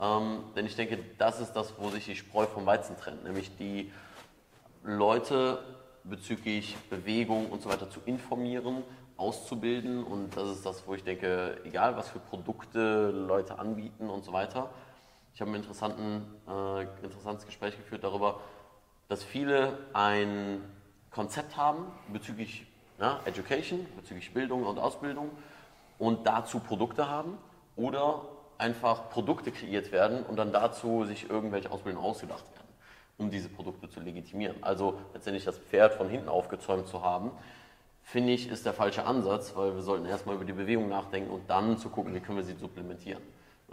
Ähm, denn ich denke, das ist das, wo sich die Spreu vom Weizen trennt, nämlich die Leute bezüglich Bewegung und so weiter zu informieren, auszubilden und das ist das, wo ich denke, egal was für Produkte Leute anbieten und so weiter. Ich habe ein äh, interessantes Gespräch geführt darüber, dass viele ein Konzept haben bezüglich ja, Education, bezüglich Bildung und Ausbildung und dazu Produkte haben oder einfach Produkte kreiert werden und dann dazu sich irgendwelche Ausbildungen ausgedacht werden, um diese Produkte zu legitimieren. Also letztendlich das Pferd von hinten aufgezäumt zu haben, finde ich, ist der falsche Ansatz, weil wir sollten erstmal über die Bewegung nachdenken und dann zu gucken, wie können wir sie supplementieren.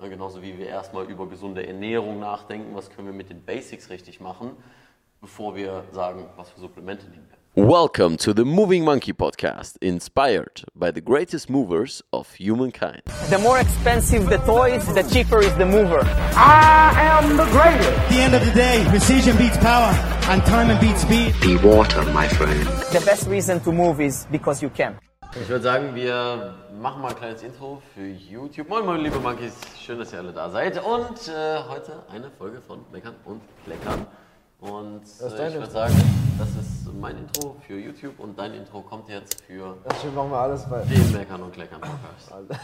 Ja, genauso wie wir erstmal über gesunde Ernährung nachdenken, was können wir mit den Basics richtig machen, bevor wir sagen, was für Supplemente nehmen wir. Welcome to the Moving Monkey podcast, inspired by the greatest movers of humankind. The more expensive the toys, the cheaper is the mover. I am the greatest. At the end of the day, precision beats power and time beats speed. Be water, my friend. The best reason to move is because you can. Ich würde sagen, wir machen mal ein kleines Intro für YouTube. Moin, moin, liebe Monkeys. Schön, dass ihr alle da seid. Und äh, heute eine Folge von Meckern und Kleckern. Und äh, ich würde sagen, das ist mein Intro für YouTube und dein Intro kommt jetzt für Deswegen machen wir alles bei. den Meckern und Kleckern Podcast.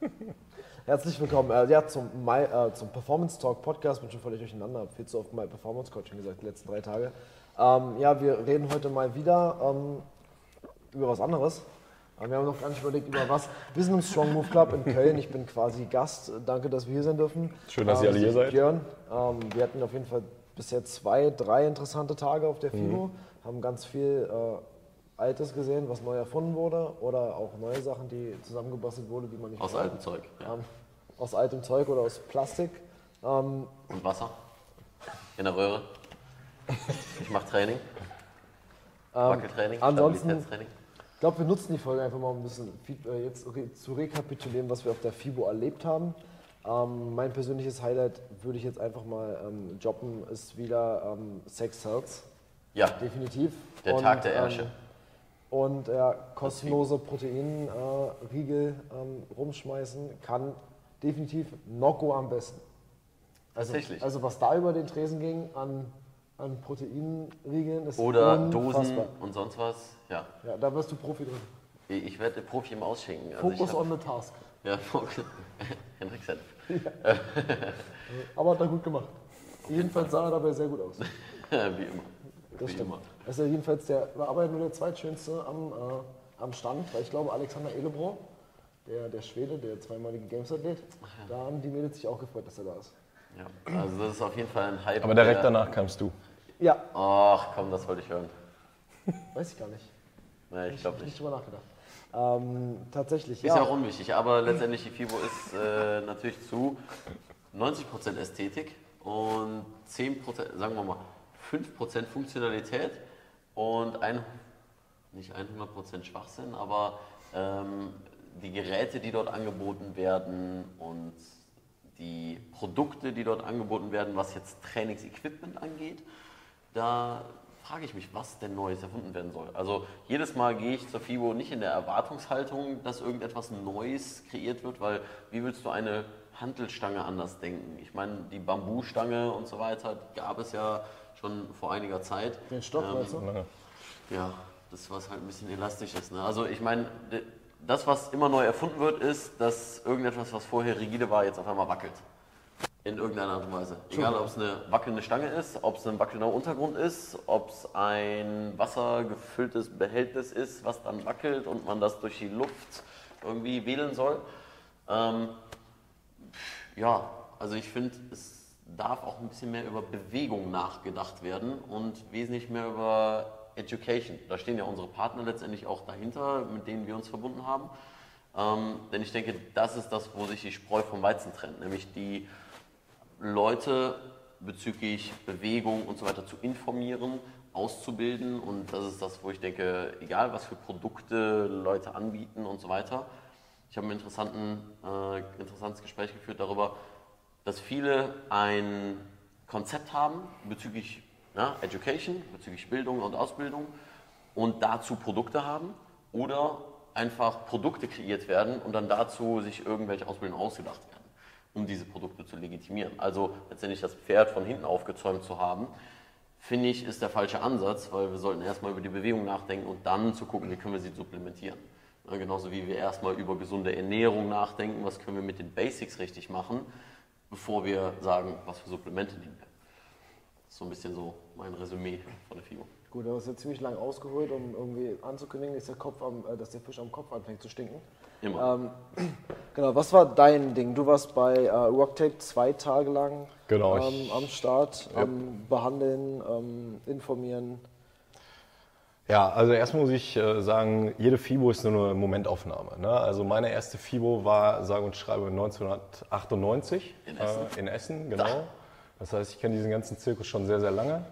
Herzlich willkommen äh, ja, zum, My, äh, zum Performance Talk Podcast. Bin schon völlig durcheinander, habe viel zu oft My Performance Coaching gesagt, die letzten drei Tage. Ähm, ja, wir reden heute mal wieder ähm, über was anderes. Wir haben noch gar nicht überlegt, über was. Wir sind im Strong Move Club in Köln. Ich bin quasi Gast. Danke, dass wir hier sein dürfen. Schön, dass ihr alle hier seid. Björn. Ähm, wir hatten auf jeden Fall bisher zwei, drei interessante Tage auf der FIBO. Mhm. Haben ganz viel äh, Altes gesehen, was neu erfunden wurde. Oder auch neue Sachen, die zusammengebastelt wurde, die man nicht Aus altem Zeug. Ja. Ähm, aus altem Zeug oder aus Plastik. Ähm, Und Wasser in der Röhre. Ich mache Training. Wackeltraining, ansonsten- ich glaube, wir nutzen die Folge einfach mal um ein bisschen äh, jetzt zu rekapitulieren, was wir auf der FIBO erlebt haben. Ähm, mein persönliches Highlight würde ich jetzt einfach mal ähm, droppen, ist wieder ähm, Sex Cells. Ja, Definitiv. Der Tag der Ärsche. Ähm, und ja, kostenlose Proteinriegel äh, rumschmeißen kann definitiv Nocco am besten. Also, Tatsächlich. Also was da über den Tresen ging an, an Proteinriegeln ist Oder unfassbar. Dosen und sonst was. Ja, Ja, da wirst du Profi drin. ich werde Profi im Ausschenken. Also Focus hab- on the task. Ja, Fokus. Henrik Senf. Aber hat er gut gemacht. Jedenfalls sah er dabei sehr gut aus. Wie immer. Das Wie stimmt. immer. Das ist ja jedenfalls der, war aber nur der zweitschönste am, äh, am Stand, weil ich glaube, Alexander Elebro, der, der Schwede, der zweimalige Games-Athlet, da haben die Mädels sich auch gefreut, dass er da ist. Ja, also das ist auf jeden Fall ein Hype. Aber direkt der- danach kamst du. Ja, Ach komm, das wollte ich hören. weiß ich gar nicht. Nee, ich glaube Nicht nicht. drüber nachgedacht. Ähm, tatsächlich, Ist ja ja. auch unwichtig, aber letztendlich die FIBO ist äh, natürlich zu 90% Ästhetik und 10%, sagen wir mal 5% Funktionalität und ein, nicht 100% Schwachsinn, aber ähm, die Geräte, die dort angeboten werden und die Produkte, die dort angeboten werden, was jetzt Trainingsequipment angeht, da frage ich mich, was denn Neues erfunden werden soll. Also jedes Mal gehe ich zur FIBO nicht in der Erwartungshaltung, dass irgendetwas Neues kreiert wird, weil wie willst du eine Hantelstange anders denken? Ich meine, die Bambustange und so weiter gab es ja schon vor einiger Zeit. Den Stoff, Ähm, weißt du? ja, das was halt ein bisschen elastisch ist. Ne? Also ich meine, das, was immer neu erfunden wird, ist, dass irgendetwas, was vorher rigide war, jetzt auf einmal wackelt. In irgendeiner Art und Weise. Egal, ob es eine wackelnde Stange ist, ob es ein wackelnder Untergrund ist, ob es ein wassergefülltes Behältnis ist, was dann wackelt und man das durch die Luft irgendwie wählen soll. Ähm, ja, also ich finde, es darf auch ein bisschen mehr über Bewegung nachgedacht werden und wesentlich mehr über Education. Da stehen ja unsere Partner letztendlich auch dahinter, mit denen wir uns verbunden haben. Ähm, denn ich denke, das ist das, wo sich die Spreu vom Weizen trennt, nämlich die Leute bezüglich Bewegung und so weiter zu informieren, auszubilden und das ist das, wo ich denke, egal was für Produkte Leute anbieten und so weiter. Ich habe ein äh, interessantes Gespräch geführt darüber, dass viele ein Konzept haben bezüglich ja, Education, bezüglich Bildung und Ausbildung und dazu Produkte haben oder einfach Produkte kreiert werden und dann dazu sich irgendwelche Ausbildungen ausgedacht werden, um diese Produkte zu legitimieren. Also letztendlich das Pferd von hinten aufgezäumt zu haben, finde ich, ist der falsche Ansatz, weil wir sollten erstmal über die Bewegung nachdenken und dann zu gucken, wie können wir sie supplementieren. Ja, genauso wie wir erstmal über gesunde Ernährung nachdenken, was können wir mit den Basics richtig machen, bevor wir sagen, was für Supplemente nehmen wir. So ein bisschen so mein Resümee von der FIBO. Gut, du hast jetzt ziemlich lang ausgeholt, um irgendwie anzukündigen, dass der, Kopf am, äh, dass der Fisch am Kopf anfängt zu stinken. Immer. Ähm, genau, was war dein Ding? Du warst bei äh, Rocktape zwei Tage lang Genau, ähm, ich- am Start, ähm, behandeln, ähm, informieren. Ja, also erstmal muss ich äh, sagen, jede FIBO ist nur eine Momentaufnahme. Ne? Also meine erste FIBO war, sage und schreibe, 1998 In Essen? Äh, in Essen, genau. Das heißt, ich kenne diesen ganzen Zirkus schon sehr, sehr lange.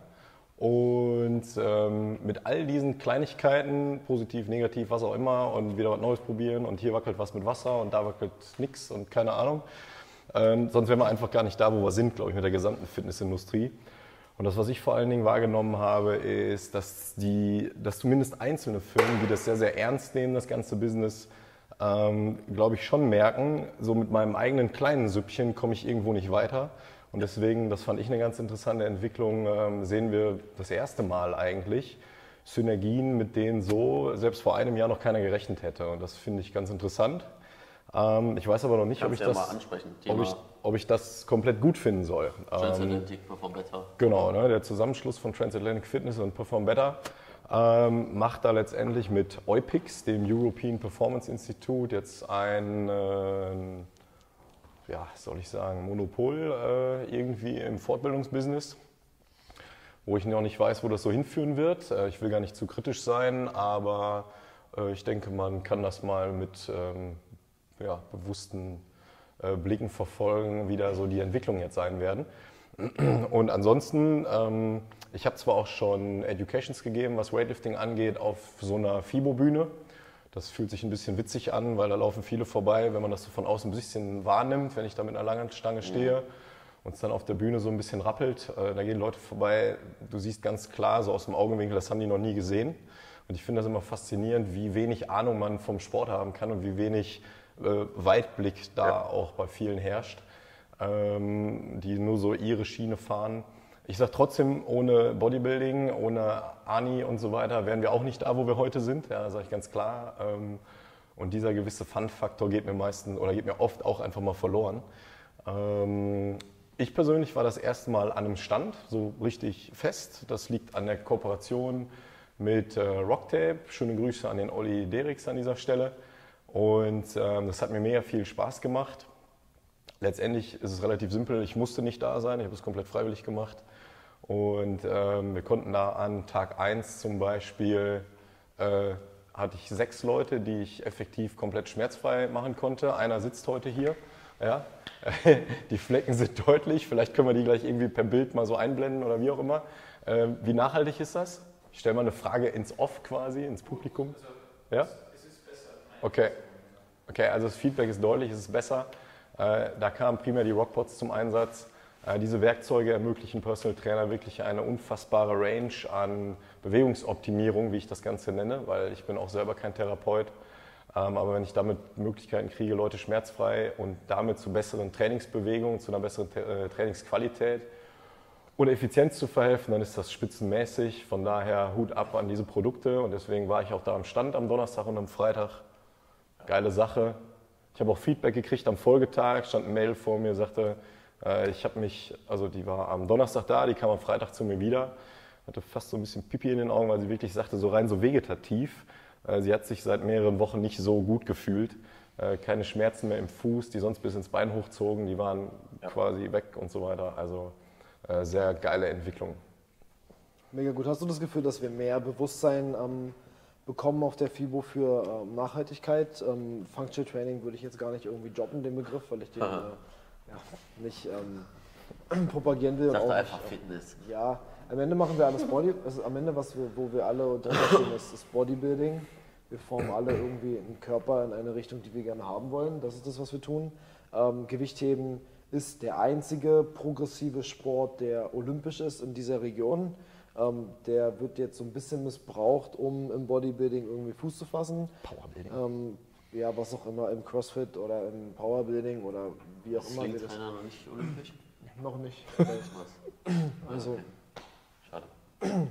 Und ähm, mit all diesen Kleinigkeiten, positiv, negativ, was auch immer, und wieder was Neues probieren und hier wackelt was mit Wasser und da wackelt nichts und keine Ahnung. Ähm, sonst wären wir einfach gar nicht da, wo wir sind, glaube ich, mit der gesamten Fitnessindustrie. Und das, was ich vor allen Dingen wahrgenommen habe, ist, dass, die, dass zumindest einzelne Firmen, die das sehr, sehr ernst nehmen, das ganze Business, ähm, glaube ich, schon merken, so mit meinem eigenen kleinen Süppchen komme ich irgendwo nicht weiter. Und deswegen, das fand ich eine ganz interessante Entwicklung, ähm, sehen wir das erste Mal eigentlich Synergien, mit denen so selbst vor einem Jahr noch keiner gerechnet hätte. Und das finde ich ganz interessant. Ähm, ich weiß aber noch nicht, ob ich, ja das, ob, ich, ob ich das komplett gut finden soll. Ähm, Transatlantic, Perform Better. Genau, ne, der Zusammenschluss von Transatlantic Fitness und Perform Better ähm, macht da letztendlich mit EUPIX, dem European Performance Institute, jetzt ein, äh, ja, soll ich sagen, Monopol äh, irgendwie im Fortbildungsbusiness, wo ich noch nicht weiß, wo das so hinführen wird. Äh, ich will gar nicht zu kritisch sein, aber äh, ich denke, man kann das mal mit ähm, ja, bewussten äh, Blicken verfolgen, wie da so die Entwicklungen jetzt sein werden. Und ansonsten, ähm, ich habe zwar auch schon Educations gegeben, was Weightlifting angeht, auf so einer FIBO-Bühne. Das fühlt sich ein bisschen witzig an, weil da laufen viele vorbei, wenn man das so von außen ein bisschen wahrnimmt, wenn ich da mit einer langen Stange stehe und es dann auf der Bühne so ein bisschen rappelt. Äh, da gehen Leute vorbei, du siehst ganz klar so aus dem Augenwinkel, das haben die noch nie gesehen. Und ich finde das immer faszinierend, wie wenig Ahnung man vom Sport haben kann und wie wenig äh, Weitblick da auch bei vielen herrscht, ähm, die nur so ihre Schiene fahren. Ich sage trotzdem, ohne Bodybuilding, ohne Ani und so weiter, wären wir auch nicht da, wo wir heute sind. Ja, sage ich ganz klar. Ähm, und dieser gewisse Fun-Faktor geht mir meistens oder geht mir oft auch einfach mal verloren. Ähm, ich persönlich war das erste Mal an einem Stand, so richtig fest. Das liegt an der Kooperation mit äh, Rocktape. Schöne Grüße an den Olli Derix an dieser Stelle. Und ähm, das hat mir mega viel Spaß gemacht. Letztendlich ist es relativ simpel. Ich musste nicht da sein, ich habe es komplett freiwillig gemacht. Und ähm, wir konnten da an Tag 1 zum Beispiel, äh, hatte ich sechs Leute, die ich effektiv komplett schmerzfrei machen konnte. Einer sitzt heute hier. Ja. Die Flecken sind deutlich. Vielleicht können wir die gleich irgendwie per Bild mal so einblenden oder wie auch immer. Ähm, wie nachhaltig ist das? Ich stelle mal eine Frage ins Off quasi, ins Publikum. Ja? Okay. Okay, also das Feedback ist deutlich, es ist besser. Äh, da kamen primär die Rockpots zum Einsatz. Äh, diese Werkzeuge ermöglichen Personal Trainer wirklich eine unfassbare Range an Bewegungsoptimierung, wie ich das Ganze nenne, weil ich bin auch selber kein Therapeut. Ähm, aber wenn ich damit Möglichkeiten kriege, Leute schmerzfrei und damit zu besseren Trainingsbewegungen, zu einer besseren äh, Trainingsqualität und Effizienz zu verhelfen, dann ist das spitzenmäßig. Von daher Hut ab an diese Produkte und deswegen war ich auch da am Stand am Donnerstag und am Freitag. Geile Sache. Ich habe auch Feedback gekriegt am Folgetag, stand ein Mail vor mir, sagte, äh, ich habe mich, also die war am Donnerstag da, die kam am Freitag zu mir wieder, hatte fast so ein bisschen Pipi in den Augen, weil sie wirklich sagte, so rein so vegetativ. Äh, sie hat sich seit mehreren Wochen nicht so gut gefühlt. Äh, keine Schmerzen mehr im Fuß, die sonst bis ins Bein hochzogen, die waren quasi weg und so weiter. Also äh, sehr geile Entwicklung. Mega gut. Hast du das Gefühl, dass wir mehr Bewusstsein ähm, bekommen auf der FIBO für ähm, Nachhaltigkeit? Ähm, Functional Training würde ich jetzt gar nicht irgendwie droppen, den Begriff, weil ich den äh, ja, nicht ähm, propagieren will. und Sag doch einfach nicht, Fitness. Ja, am Ende machen wir alles Body. Also am Ende, was wir, wo wir alle drunter stehen, ist, ist Bodybuilding. Wir formen alle irgendwie einen Körper in eine Richtung, die wir gerne haben wollen. Das ist das, was wir tun. Ähm, Gewichtheben ist der einzige progressive Sport, der olympisch ist in dieser Region. Ähm, der wird jetzt so ein bisschen missbraucht, um im Bodybuilding irgendwie Fuß zu fassen. Powerbuilding. Ähm, ja, was auch immer, im CrossFit oder im Powerbuilding oder wie auch immer wir das. Slingtrainer noch nicht olympisch? Noch nicht. Also, Schade.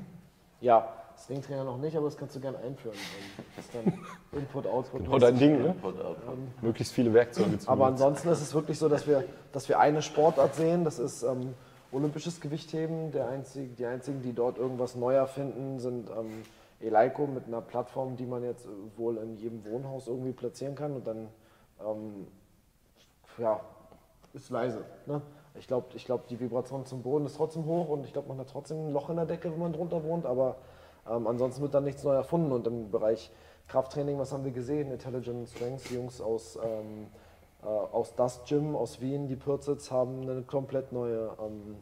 ja, Slingtrainer noch nicht, aber das kannst du gerne einführen. Und das ist dann Input, Output. Genau dein Ding, ne? Up. Möglichst viele Werkzeuge zu Aber ansonsten ist es wirklich so, dass wir, dass wir eine Sportart sehen, das ist ähm, olympisches Gewichtheben. Der einzige, die einzigen, die dort irgendwas neu erfinden, sind ähm, Eleiko mit einer Plattform, die man jetzt äh, wohl in jedem Wohnhaus irgendwie platzieren kann und dann ähm, ja, ist leise. Ne? Ich glaube, ich glaub, die Vibration zum Boden ist trotzdem hoch und ich glaube, man hat trotzdem ein Loch in der Decke, wenn man drunter wohnt, aber ähm, ansonsten wird dann nichts neu erfunden. Und im Bereich Krafttraining, was haben wir gesehen? Intelligent Strengths, die Jungs aus, ähm, äh, aus Das Gym, aus Wien, die Pürzitz, haben eine komplett neue ähm.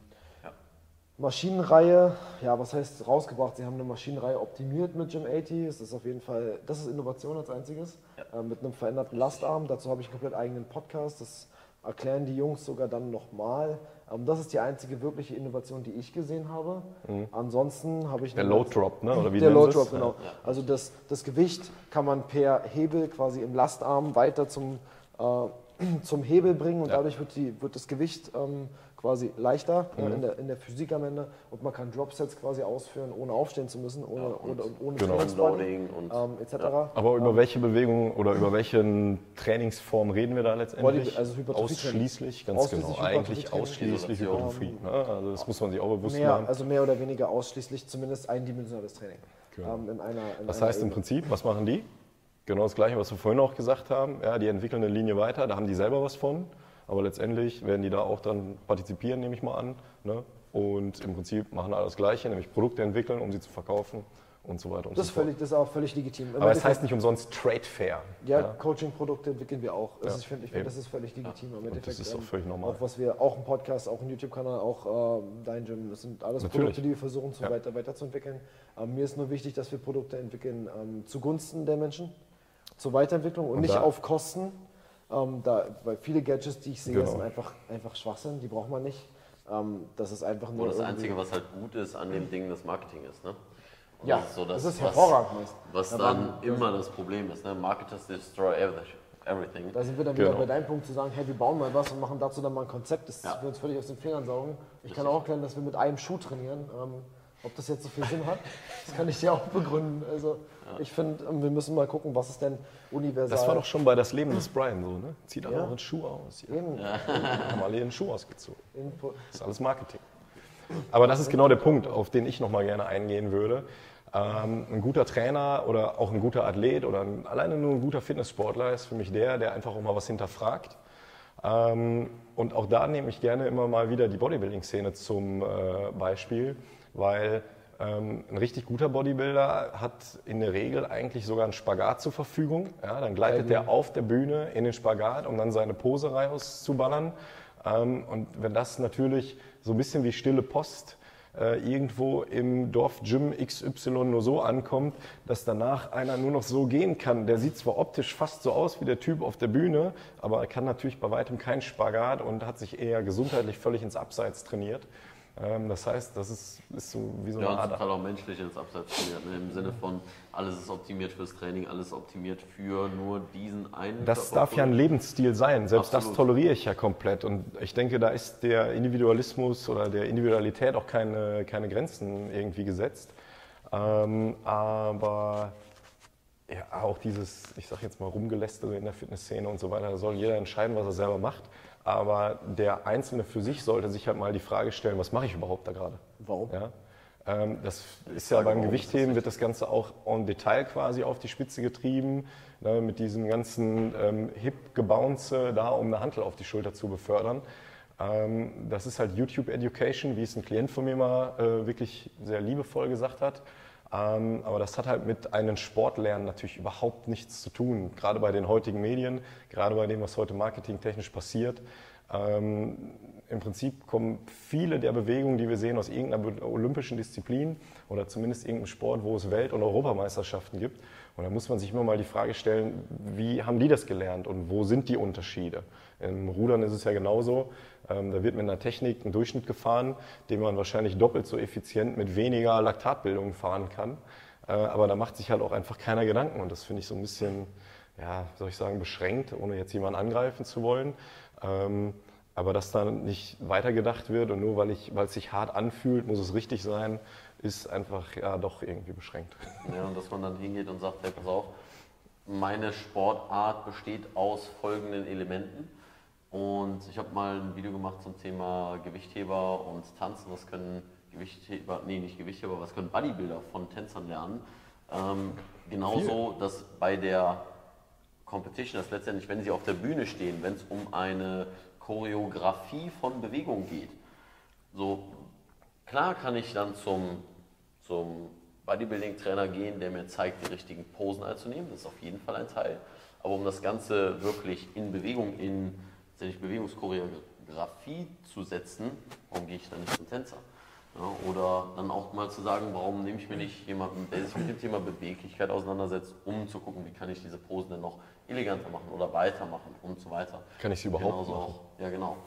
Maschinenreihe, ja, was heißt rausgebracht? Sie haben eine Maschinenreihe optimiert mit Gym 80. Das ist auf jeden Fall, das ist Innovation als einziges. Äh, mit einem veränderten Lastarm. Dazu habe ich einen komplett eigenen Podcast. Das erklären die Jungs sogar dann nochmal. Ähm, das ist die einzige wirkliche Innovation, die ich gesehen habe. Ansonsten habe ich Der Load Drop, ne? Oder wie der Load? Drop, genau. Also das, das Gewicht kann man per Hebel quasi im Lastarm weiter zum, äh, zum Hebel bringen und dadurch wird, die, wird das Gewicht ähm, quasi leichter Mhm. in, der, in der Physik am Ende und man kann Dropsets quasi ausführen, ohne aufstehen zu müssen, ohne, ohne, ohne Genau. Loading und ähm, etc. Aber über welche Bewegungen oder über welche Trainingsform reden wir da letztendlich? Body- also Hypertrophie-Training. Ausschließlich, ganz Ausschließlich genau. Eigentlich ausschließlich. Hypertrophie. Ne? Also das muss man sich auch bewusst Mehr, machen. also mehr oder weniger ausschließlich zumindest eindimensionales Training. Genau. Ähm, in einer, in Das heißt im Ebene. Prinzip, was machen die? Genau das Gleiche, was wir vorhin auch gesagt haben. Ja, die entwickeln eine Linie weiter, da haben die selber was von. Aber letztendlich werden die da auch dann partizipieren, nehme ich mal an. Ne? Und im Prinzip machen alle das Gleiche, nämlich Produkte entwickeln, um sie zu verkaufen und so weiter und das, ist so fort. völlig, das ist auch völlig legitim. Im Aber es heißt nicht umsonst Trade Fair. Ja, Coaching-Produkte entwickeln wir auch. Das Ja, ist, ich, finde, das ist völlig legitim. Im Endeffekt, das ist auch ähm, völlig normal. Auch was wir, auch ein Podcast, auch ein YouTube-Kanal, auch ähm, dein Gym, das sind alles Natürlich. Produkte, die wir versuchen zu Ja. weiter, weiterzuentwickeln. Ähm, mir ist nur wichtig, dass wir Produkte entwickeln ähm, zugunsten der Menschen, zur Weiterentwicklung und, Und nicht da- auf Kosten. Ähm, da, weil viele Gadgets, die ich sehe, Genau. sind einfach, einfach Schwachsinn, die braucht man nicht. Ähm, das ist einfach nur. Wo das Einzige, was halt gut ist an dem Ding, das Marketing ist. Ne? Und Ja, das ist so das das, ist was, hervorragend. Was Aber- dann immer das Problem ist. Ne? Marketers destroy everything. everything. Da sind wir dann wieder Genau. bei deinem Punkt zu sagen, hey, wir bauen mal was und machen dazu dann mal ein Konzept, das Ja. wir uns völlig aus den Fingern saugen. Ich kann auch erklären, dass wir mit einem Schuh trainieren. Ähm, ob das jetzt so viel Sinn hat, das kann ich dir auch begründen. Also ich finde, wir müssen mal gucken, was ist denn universal. Das war doch schon bei das Leben des Brian so, ne? Zieht alle Ja. euren Schuh aus. Hier. Eben Haben alle ihren Schuh ausgezogen. Input. Das ist alles Marketing. Aber das ist genau der Punkt, auf den ich nochmal gerne eingehen würde. Ähm, ein guter Trainer oder auch ein guter Athlet oder ein, alleine nur ein guter Fitnesssportler ist für mich der, der einfach auch mal was hinterfragt. Ähm, und auch da nehme ich gerne immer mal wieder die Bodybuilding-Szene zum äh, Beispiel, weil ähm, ein richtig guter Bodybuilder hat in der Regel eigentlich sogar einen Spagat zur Verfügung. Ja, dann gleitet der auf der Bühne in den Spagat, um dann seine Pose rauszuballern. Ähm, und wenn das natürlich so ein bisschen wie stille Post äh, irgendwo im Dorf Gym XY nur so ankommt, dass danach einer nur noch so gehen kann. Der sieht zwar optisch fast so aus wie der Typ auf der Bühne, aber er kann natürlich bei weitem keinen Spagat und hat sich eher gesundheitlich völlig ins Abseits trainiert. Ähm, das heißt, das ist, ist so wie so Ja, eine zum Art Teil auch menschlich ins Abseits trainiert. Ne? Im Sinne von, alles ist optimiert fürs Training, alles optimiert für nur diesen einen. Das darf ja ein Lebensstil sein. Selbst das Absolut. toleriere ich ja komplett. Und ich denke, da ist der Individualismus oder der Individualität auch keine, keine Grenzen irgendwie gesetzt. Ähm, aber ja, auch dieses, ich sag jetzt mal, Rumgelästere in der Fitnessszene und so weiter, da soll jeder entscheiden, was er selber macht. Aber der Einzelne für sich sollte sich halt mal die Frage stellen, was mache ich überhaupt da gerade? Warum? Ja? Ähm, das ist ja beim Gewichtheben wird das Ganze auch en Detail quasi auf die Spitze getrieben, ne, mit diesem ganzen ähm, Hip-Gebounce da, um eine Hantel auf die Schulter zu befördern. Ähm, das ist halt YouTube Education, wie es ein Klient von mir mal äh, wirklich sehr liebevoll gesagt hat. Ähm, aber das hat halt mit einem Sportlernen natürlich überhaupt nichts zu tun, gerade bei den heutigen Medien, gerade bei dem, was heute marketingtechnisch passiert. Ähm, Im Prinzip kommen viele der Bewegungen, die wir sehen, aus irgendeiner olympischen Disziplin oder zumindest irgendeinem Sport, wo es Welt- und Europameisterschaften gibt. Und da muss man sich immer mal die Frage stellen, wie haben die das gelernt und wo sind die Unterschiede? Im Rudern ist es ja genauso. Ähm, da wird mit einer Technik ein Durchschnitt gefahren, den man wahrscheinlich doppelt so effizient mit weniger Laktatbildung fahren kann. Äh, aber da macht sich halt auch einfach keiner Gedanken. Und das finde ich so ein bisschen ja, soll ich sagen, beschränkt, ohne jetzt jemanden angreifen zu wollen. Ähm, aber dass da nicht weitergedacht wird und nur weil es sich hart anfühlt, muss es richtig sein, ist einfach ja doch irgendwie beschränkt. Ja, und dass man dann hingeht und sagt, hey, pass auf, meine Sportart besteht aus folgenden Elementen. Und ich habe mal ein Video gemacht zum Thema Gewichtheber und Tanzen. Was können Gewichtheber, nee, nicht Gewichtheber, was können Bodybuilder von Tänzern lernen? Ähm, genauso, dass bei der Competition, dass letztendlich, wenn sie auf der Bühne stehen, wenn es um eine Choreografie von Bewegung geht, so klar kann ich dann zum, zum Bodybuilding-Trainer gehen, der mir zeigt, die richtigen Posen einzunehmen. Das ist auf jeden Fall ein Teil. Aber um das Ganze wirklich in Bewegung, in Bewegungschoreografie zu setzen, warum gehe ich dann nicht zum Tänzer? Ja, oder dann auch mal zu sagen, warum nehme ich mir nicht jemanden, der sich mit dem Thema Beweglichkeit auseinandersetzt, um zu gucken, wie kann ich diese Posen denn noch eleganter machen oder weitermachen und so weiter. Kann ich sie überhaupt Genauso machen? auch, ja genau.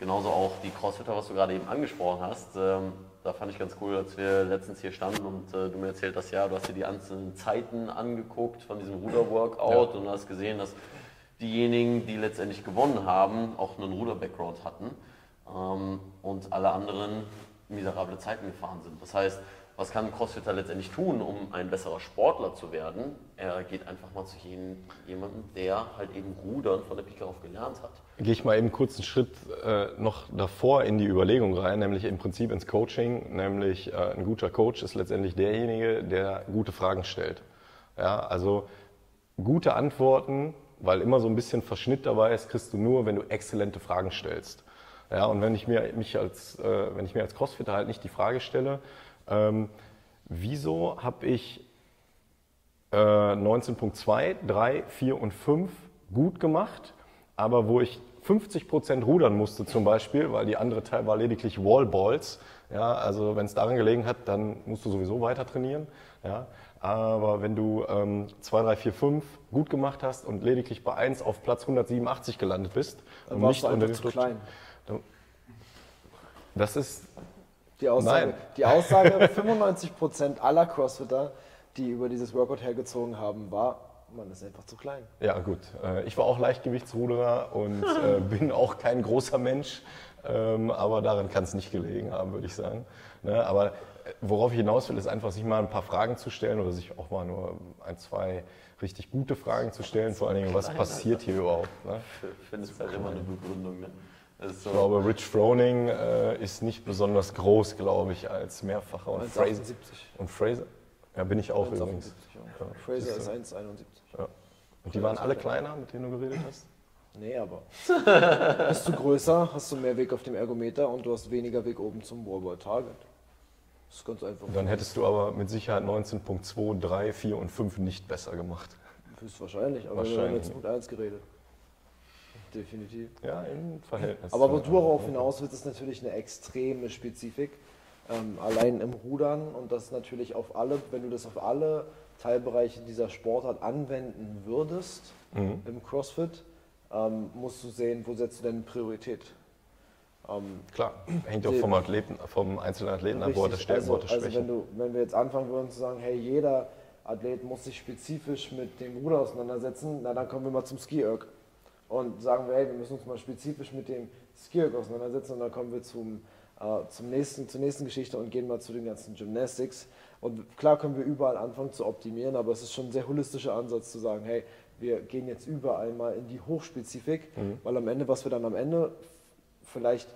Genauso auch die Crossfitter, was du gerade eben angesprochen hast. Ähm, da fand ich ganz cool, als wir letztens hier standen und äh, du mir erzählt hast, ja, du hast dir die einzelnen Zeiten angeguckt von diesem Ruder-Workout und hast gesehen, dass diejenigen, die letztendlich gewonnen haben, auch einen Ruder-Background hatten ähm, und alle anderen miserable Zeiten gefahren sind. Das heißt, was kann ein Crossfitter letztendlich tun, um ein besserer Sportler zu werden? Er geht einfach mal zu jemandem, der halt eben Rudern von der Pike auf gelernt hat. Gehe ich mal eben kurz einen Schritt äh, noch davor in die Überlegung rein, nämlich im Prinzip ins Coaching. Nämlich äh, ein guter Coach ist letztendlich derjenige, der gute Fragen stellt. Ja, also gute Antworten, weil immer so ein bisschen Verschnitt dabei ist, kriegst du nur, wenn du exzellente Fragen stellst. Ja, und wenn ich mir, mich als, äh, wenn ich mir als Crossfitter halt nicht die Frage stelle, ähm, wieso habe ich äh, 19.2, 3, 4 und 5 gut gemacht, aber wo ich 50% rudern musste zum Beispiel, weil die andere Teil war lediglich Wallballs. Ja, also wenn es daran gelegen hat, dann musst du sowieso weiter trainieren. Ja, aber wenn du ähm, 2, 3, 4, 5 gut gemacht hast und lediglich bei 1 auf Platz 187 gelandet bist Dann und warst nicht du unter zu klein. Das ist Die Aussage, Nein. die Aussage 95% aller Crossfitter, die über dieses Workout hergezogen haben, war, man ist einfach zu klein. Ja, gut. Äh, Ich war auch Leichtgewichtsruderer und äh, bin auch kein großer Mensch, ähm, aber daran kann es nicht gelegen haben, würde ich sagen. Ne, Aber äh, worauf ich hinaus will, ist einfach, sich mal ein paar Fragen zu stellen oder sich auch mal nur ein, zwei richtig gute Fragen zu stellen. Vor allen Dingen, was passiert hier überhaupt? Ne? Ich finde es halt immer eine Begründung. Ne? So, Ich glaube, Rich Froning äh, ist nicht besonders groß, glaube ich, als mehrfacher. Und 1,78. Fraser, und Fraser, ja, bin ich auch 1,78, übrigens. ja. Fraser ist 1,71. Ja. Und die waren alle kleiner, mit denen du geredet hast? Nee, aber. Bist du größer, hast du mehr Weg auf dem Ergometer und du hast weniger Weg oben zum Wallboard Target. Das ist ganz einfach. Dann hättest du aber mit Sicherheit 19.2, 3, 4 und 5 nicht besser gemacht. Höchstwahrscheinlich, aber wir haben Wahrscheinlich. jetzt Punkt 1 geredet. Definitiv. Ja, im Verhältnis. Aber wo du darauf hinaus willst, ist natürlich eine extreme Spezifik. Ähm, allein im Rudern und das natürlich auf alle, wenn du das auf alle Teilbereiche dieser Sportart anwenden würdest, Mhm. im CrossFit, ähm, musst du sehen, wo setzt du denn Priorität. Ähm, Klar, hängt auch vom, Athleten, vom einzelnen Athleten ab, wo er das Richtig. Stärken, wo er also, das also wenn, du, wenn wir jetzt anfangen würden zu sagen, hey, jeder Athlet muss sich spezifisch mit dem Ruder auseinandersetzen, na dann kommen wir mal zum Ski-Erg und sagen wir, hey, wir müssen uns mal spezifisch mit dem Ski-Erg auseinandersetzen und dann kommen wir zum, äh, zum nächsten, zur nächsten Geschichte und gehen mal zu den ganzen Gymnastics. Und klar können wir überall anfangen zu optimieren, aber es ist schon ein sehr holistischer Ansatz zu sagen, hey, wir gehen jetzt überall mal in die Hochspezifik, weil am Ende, was wir dann am Ende vielleicht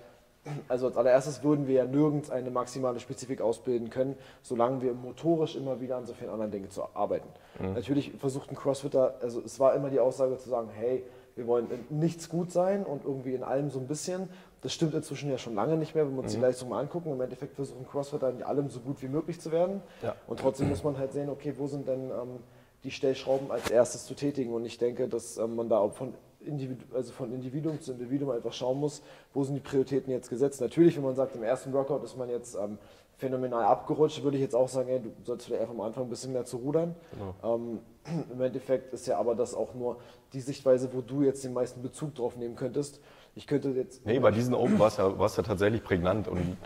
also als allererstes würden wir ja nirgends eine maximale Spezifik ausbilden können, solange wir motorisch immer wieder an so vielen anderen Dingen zu arbeiten. Natürlich versucht ein Crossfitter, also es war immer die Aussage zu sagen, hey, wir wollen in nichts gut sein und irgendwie in allem so ein bisschen. Das stimmt inzwischen ja schon lange nicht mehr, wenn wir uns die Leistung mal angucken. Im Endeffekt versuchen Crossfitter in allem so gut wie möglich zu werden. Ja. Und trotzdem muss man halt sehen, okay, wo sind denn ähm, die Stellschrauben als erstes zu tätigen? Und ich denke, dass ähm, man da auch von, Individu also von Individuum zu Individuum einfach schauen muss, wo sind die Prioritäten jetzt gesetzt. Natürlich, wenn man sagt, im ersten Workout ist man jetzt ähm, phänomenal abgerutscht, würde ich jetzt auch sagen, ey, du sollst vielleicht einfach am Anfang ein bisschen mehr zu rudern. Ähm, Im Endeffekt ist ja aber das auch nur die Sichtweise, wo du jetzt den meisten Bezug drauf nehmen könntest. Ich könnte jetzt. Nee, bei diesen Open war es ja, ja tatsächlich prägnant und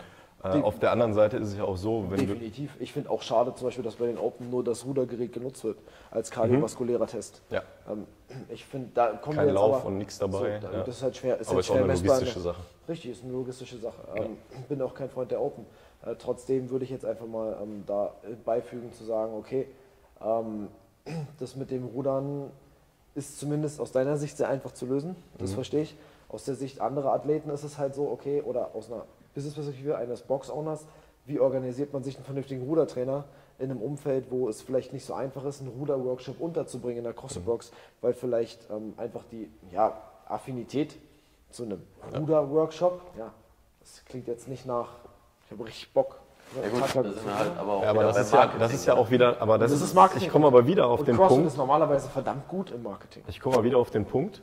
Äh, auf der anderen Seite ist es ja auch so, wenn du, Definitiv. Ich finde auch schade zum Beispiel, dass bei den Open nur das Rudergerät genutzt wird als kardiovaskulärer Test. ja, Ähm, ich finde, da kommen Kein wir jetzt Lauf aber, und nichts dabei, So, da, ja. Das ist halt schwer. Ist Aber halt ist auch schwer eine messbar. logistische Sache. Richtig, ist eine logistische Sache. Ähm, bin auch kein Freund der Open. Äh, trotzdem würde ich jetzt einfach mal ähm, da beifügen zu sagen, okay, ähm, das mit dem Rudern ist zumindest aus deiner Sicht sehr einfach zu lösen. Das Mhm. verstehe ich. Aus der Sicht anderer Athleten ist es halt so, okay, oder aus einer Business-Perspektive eines Box-Owners, wie organisiert man sich einen vernünftigen Rudertrainer in einem Umfeld, wo es vielleicht nicht so einfach ist, einen Ruder-Workshop unterzubringen in der CrossFit-Box, weil vielleicht ähm, einfach die ja, Affinität zu einem Ruder-Workshop, ja, das klingt jetzt nicht nach, ich habe richtig Bock. Ja gut, da sind wir halt aber auch ja, aber das ist ja, das ist ja auch wieder, aber das, Das ist, ist Marketing. ich komme aber wieder auf Und den CrossFit Punkt, ist normalerweise verdammt gut im Marketing. ich komme mal wieder auf den Punkt,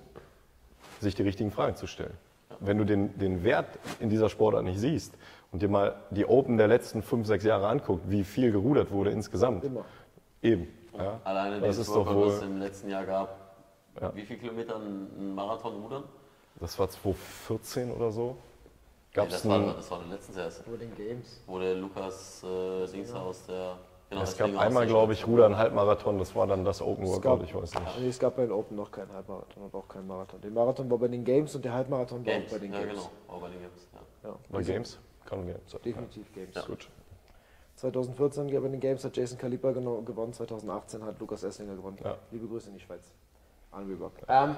sich die richtigen Fragen zu stellen. Wenn du den, den Wert in dieser Sportart nicht siehst und dir mal die Open der letzten fünf, sechs Jahre anguckt, wie viel gerudert wurde insgesamt. Immer. Eben. Ja. Alleine Das dieses ist doch Workout, was es im letzten Jahr gab. Ja. Wie viele Kilometer ein Marathon rudern? das war 2014 oder so. Nee, Gab das, es war, das war letztens erst, Über den Games. wo der Lukas äh, Dings aus der. Genau, es gab einmal, glaube ich, Stadt. Ruder einen Halbmarathon, das war dann das Open Workout, ich weiß nicht. Nee, es gab bei den Open noch keinen Halbmarathon und auch keinen Marathon. Der Marathon war bei den Games und der Halbmarathon war Games. auch bei den ja, Games. genau, auch bei den Games. Ja. Ja, Bei Games? Kann Games sein. definitiv Games. Ja. Gut. 2014 bei den Games hat Jason Kaliper geno- gewonnen, 2018 hat Lukas Esslinger gewonnen. Ja. Liebe Grüße in die Schweiz. Unreebok. Ähm,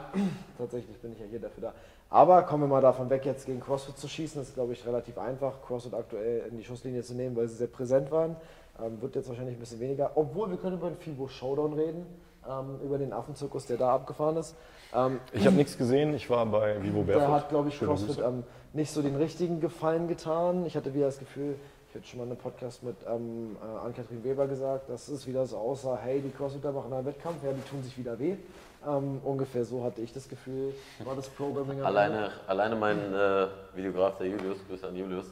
tatsächlich bin ich ja hier dafür da. Aber kommen wir mal davon weg, jetzt gegen CrossFit zu schießen. Das ist, glaube ich, relativ einfach, CrossFit aktuell in die Schusslinie zu nehmen, weil sie sehr präsent waren. Ähm, wird jetzt wahrscheinlich ein bisschen weniger. Obwohl, wir können über den FIBO Showdown reden, ähm, über den Affenzirkus, der da abgefahren ist. Ähm, Ich habe nichts gesehen, ich war bei Vivo Barefoot. da hat, glaube ich, CrossFit ähm, nicht so den richtigen Gefallen getan. Ich hatte wieder das Gefühl, ich hatte schon mal in einem Podcast mit ähm, äh, Ann-Kathrin Weber gesagt, dass es wieder so aussah, hey, die CrossFitter machen einen Wettkampf, ja, die tun sich wieder weh. Ähm, ungefähr so hatte ich das Gefühl, war das Programming. Ende. Alleine, alleine mein äh, Videograf, der Julius, Grüße an Julius,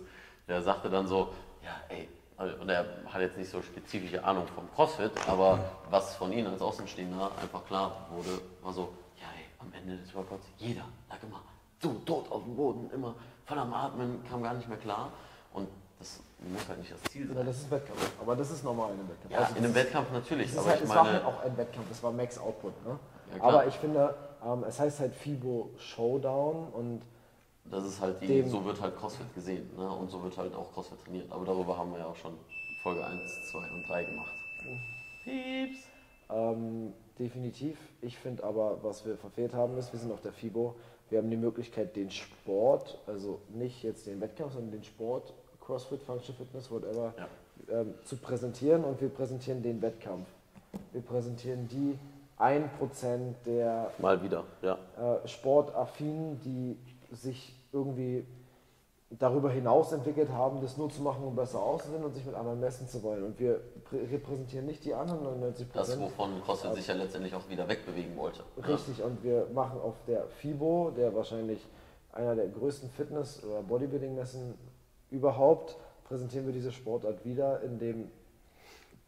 der sagte dann so, ja ey, und er hat jetzt nicht so spezifische Ahnung vom CrossFit, aber was von ihm als Außenstehender einfach klar wurde, war so, ja ey, am Ende des Workouts, jeder lag immer so tot auf dem Boden, immer voll am Atmen, kam gar nicht mehr klar und das muss halt nicht das Ziel Ja, sein. das ist Wettkampf, aber das ist normal in einem Wettkampf. Ja, Also in das einem Wettkampf natürlich, aber halt, ich es war meine, halt auch ein Wettkampf, es war Max Output. Ne? Ja, aber ich finde, ähm, es heißt halt FIBO Showdown und das ist halt die, so wird halt CrossFit gesehen ne? und so wird halt auch CrossFit trainiert, aber darüber haben wir ja auch schon Folge 1, 2 und 3 gemacht. Pieps. Ähm, definitiv. Ich finde aber, was wir verfehlt haben, ist, wir sind auf der FIBO. Wir haben die Möglichkeit, den Sport, also nicht jetzt den Wettkampf, sondern den Sport, CrossFit, Functional Fitness, whatever, ähm, zu präsentieren und wir präsentieren den Wettkampf. Wir präsentieren die 1% der Mal wieder, ja. äh, Sportaffinen, die sich irgendwie darüber hinaus entwickelt haben, das nur zu machen, um besser auszusehen und sich mit anderen messen zu wollen. Und wir prä- repräsentieren nicht die anderen 99% Das, wovon CrossFit sich ja letztendlich auch wieder wegbewegen wollte. ne? Richtig, und wir machen auf der FIBO, der wahrscheinlich einer der größten Fitness- oder Bodybuilding-Messen überhaupt, präsentieren wir diese Sportart wieder in dem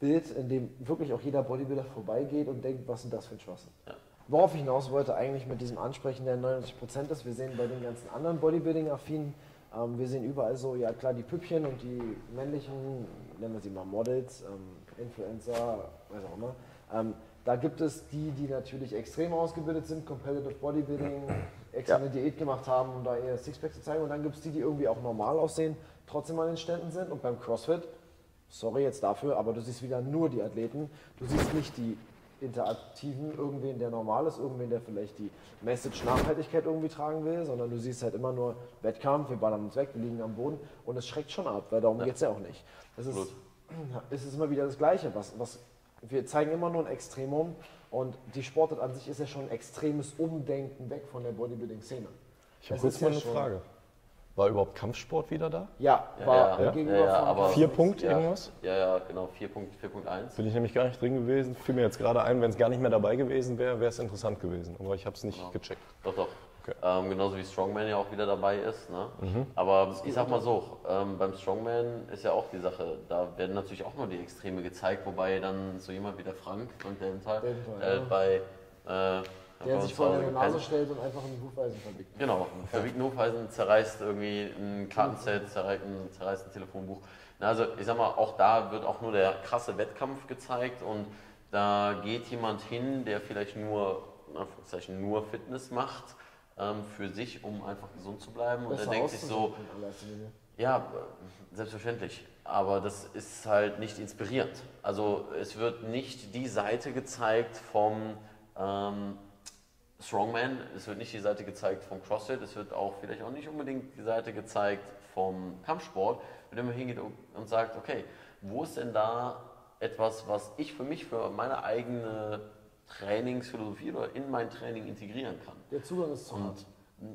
Bild, in dem wirklich auch jeder Bodybuilder vorbeigeht und denkt, was ist denn das für ein Schwachsinn. Worauf ich hinaus wollte eigentlich mit diesem Ansprechen der 99% ist, wir sehen bei den ganzen anderen Bodybuilding-Affinen, ähm, wir sehen überall so, ja klar, die Püppchen und die männlichen, nennen wir sie mal Models, ähm, Influencer, weiß auch immer, ähm, da gibt es die, die natürlich extrem ausgebildet sind, Competitive Bodybuilding, extra eine Diät gemacht haben, um da eher Sixpack zu zeigen. Und dann gibt es die, die irgendwie auch normal aussehen, trotzdem an den Ständen sind. Und beim CrossFit, sorry jetzt dafür, aber du siehst wieder nur die Athleten. Du siehst nicht die Interaktiven, irgendwen, der normal ist, irgendwen, der vielleicht die Message Nachhaltigkeit irgendwie tragen will, sondern du siehst halt immer nur Wettkampf, wir ballern uns weg, wir liegen am Boden und es schreckt schon ab, weil darum geht es ja auch nicht. Es ist, es ist immer wieder das Gleiche, was, was wir zeigen immer nur ein Extremum und die Sportart an sich ist ja schon ein extremes Umdenken weg von der Bodybuilding-Szene. Ich habe kurz ist mal ja eine schon- Frage. War überhaupt Kampfsport wieder da? Ja, Ja, war ja, gegenüber ja, ja, von aber- Vier Punkt ja, irgendwas? Ja, ja, genau, 4.1. Bin ich nämlich gar nicht drin gewesen. Fiel mir jetzt gerade ein, wenn es gar nicht mehr dabei gewesen wäre, wäre es interessant gewesen. Aber ich habe es nicht gecheckt. Doch, doch. Okay. Ähm, genauso wie Strongman ja auch wieder dabei ist. Ne? Aber ich sag mal so, ähm, beim Strongman ist ja auch die Sache, da werden natürlich auch nur die Extreme gezeigt, wobei dann so jemand wie der Frank und der Tal Dental, äh, ja. bei, äh, Der sich vor Hause Nase stellt und einfach ein Hufeisen verbiegt. Genau, ein verbiegten Hufeisen zerreißt irgendwie ein Kartenset, zerreißt ein, zerreißt ein Telefonbuch. Na, Also ich sag mal, auch da wird auch nur der krasse Wettkampf gezeigt und da geht jemand hin, der vielleicht nur, in Anführungszeichen, nur Fitness macht ähm, für sich, um einfach gesund zu bleiben. Und der denkt sich so, ja, selbstverständlich. Aber das ist halt nicht inspirierend. Also es wird nicht die Seite gezeigt vom ähm, Strongman, es wird nicht die Seite gezeigt vom CrossFit, es wird auch vielleicht auch nicht unbedingt die Seite gezeigt vom Kampfsport, wenn man hingeht und sagt, okay, wo ist denn da etwas, was ich für mich, für meine eigene Trainingsphilosophie oder in mein Training integrieren kann? Der Zugang ist zu. Und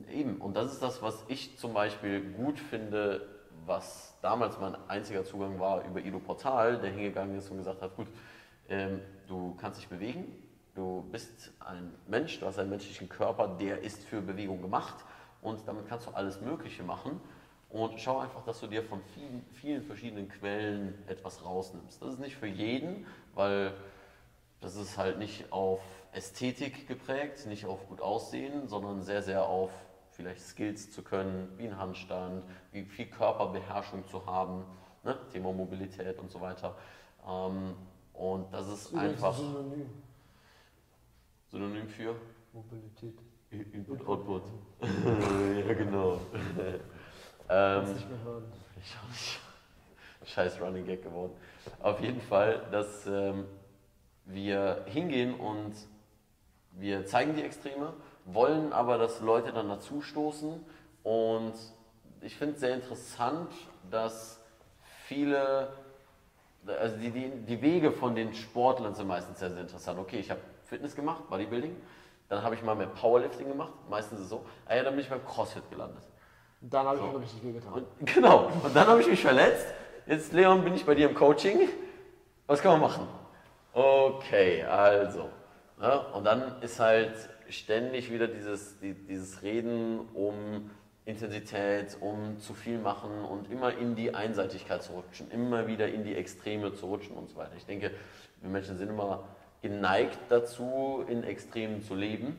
eben, und das ist das, was ich zum Beispiel gut finde, was damals mein einziger Zugang war über Ido Portal, der hingegangen ist und gesagt hat, gut, ähm, du kannst dich bewegen, du bist ein Mensch, du hast einen menschlichen Körper, der ist für Bewegung gemacht und damit kannst du alles Mögliche machen. Und schau einfach, dass du dir von vielen, vielen verschiedenen Quellen etwas rausnimmst. Das ist nicht für jeden, weil das ist halt nicht auf Ästhetik geprägt, nicht auf gut aussehen, sondern sehr, sehr auf vielleicht Skills zu können, wie ein Handstand, wie viel Körperbeherrschung zu haben, ne? Thema Mobilität und so weiter. Ähm, und das ist Übrigens einfach ein Synonym. Synonym für Mobilität. Input, Output. ja, genau. ähm, Nicht mehr hören. Scheiß Running Gag geworden. Auf jeden Fall, dass ähm, wir hingehen und wir zeigen die Extreme, wollen aber, dass Leute dann dazu stoßen. Und ich finde es sehr interessant, dass viele, also die, die, die Wege von den Sportlern sind meistens sehr, sehr interessant. Okay, ich habe Fitness gemacht, Bodybuilding, dann habe ich mal mehr Powerlifting gemacht, meistens ist es so. Ah ja, dann bin ich beim CrossFit gelandet. Und dann habe ich mir richtig wehgetan. Und, genau. Und dann habe ich mich verletzt. Jetzt, Leon, bin ich bei dir im Coaching. Was kann man machen? Okay, also. Ja, und dann ist halt ständig wieder dieses, die, dieses Reden um Intensität, um zu viel machen und immer in die Einseitigkeit zu rutschen, immer wieder in die Extreme zu rutschen und so weiter. Ich denke, wir Menschen sind immer geneigt dazu, in Extremen zu leben.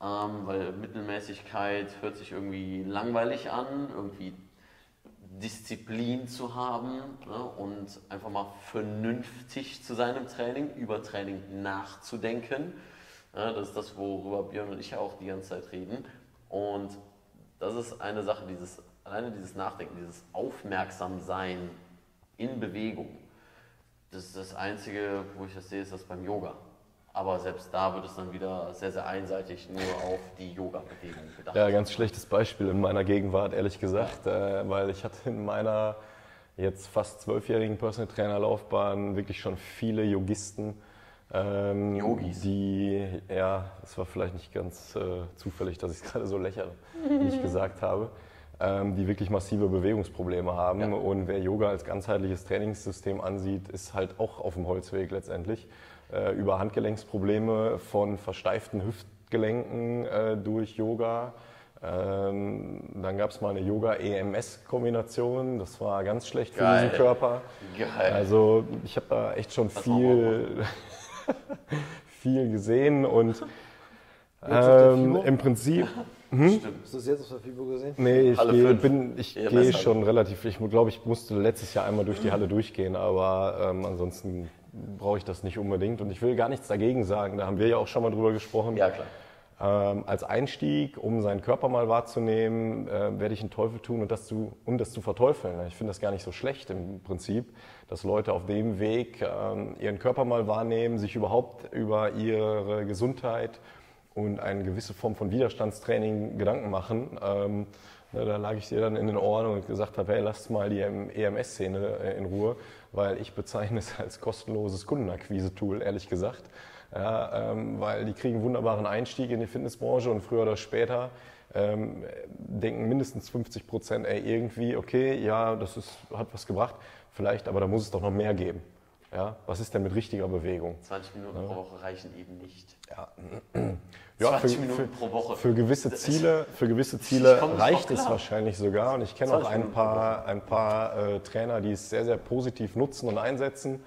Ähm, weil Mittelmäßigkeit hört sich irgendwie langweilig an, irgendwie Disziplin zu haben ne, und einfach mal vernünftig zu sein im Training, über Training nachzudenken. Ja, das ist das, worüber Björn und ich auch die ganze Zeit reden. Und das ist eine Sache, dieses, alleine dieses Nachdenken, dieses Aufmerksamsein in Bewegung. Das das Einzige, wo ich das sehe, ist das beim Yoga. Aber selbst da wird es dann wieder sehr, sehr einseitig nur auf die Yoga-Bewegung gedacht. Ja, ganz schlechtes Beispiel in meiner Gegenwart, ehrlich gesagt, äh, weil ich hatte in meiner jetzt fast zwölfjährigen Personal Trainer Laufbahn wirklich schon viele Yogisten, ähm, Yogis. die, ja, es war vielleicht nicht ganz äh, zufällig, dass ich es gerade so lächerlich gesagt habe, die wirklich massive Bewegungsprobleme haben. Ja. Und wer Yoga als ganzheitliches Trainingssystem ansieht, ist halt auch auf dem Holzweg letztendlich. Äh, über Handgelenksprobleme von versteiften Hüftgelenken äh, durch Yoga. Ähm, dann gab es mal eine Yoga-EMS-Kombination, das war ganz schlecht für Geil. diesen Körper. Geil. Also ich habe da echt schon viel, viel gesehen und ähm, im Prinzip, Stimmt. Hast du das jetzt auf der FIBO gesehen? nee, ich Halle gehe, bin, ich gehe schon relativ, ich glaube, ich musste letztes Jahr einmal durch die Halle durchgehen, aber ähm, ansonsten brauche ich das nicht unbedingt und ich will gar nichts dagegen sagen, da haben wir ja auch schon mal drüber gesprochen. Ja, klar. Ähm, als Einstieg, um seinen Körper mal wahrzunehmen, äh, werde ich einen Teufel tun und das zu, und das zu verteufeln. Ich finde das gar nicht so schlecht im Prinzip, dass Leute auf dem Weg ähm, ihren Körper mal wahrnehmen, sich überhaupt über ihre Gesundheit und eine gewisse Form von Widerstandstraining Gedanken machen. Ähm, ne, da lag ich dir dann in den Ohren und gesagt habe, hey, lasst mal die EMS-Szene äh, in Ruhe, weil ich bezeichne es als kostenloses Kundenakquise-Tool, ehrlich gesagt. Ja, ähm, weil die kriegen wunderbaren Einstieg in die Fitnessbranche und früher oder später ähm, denken mindestens 50 Prozent, irgendwie, okay, ja, das ist, hat was gebracht, vielleicht, aber da muss es doch noch mehr geben. Ja, was ist denn mit richtiger Bewegung? 20 Minuten pro Woche reichen eben nicht. Ja, 20 Minuten pro Woche. Für gewisse Ziele, für gewisse Ziele reicht es wahrscheinlich sogar. Und ich kenne auch 20 ein Minuten paar, ein paar äh, Trainer, die es sehr, sehr positiv nutzen und einsetzen.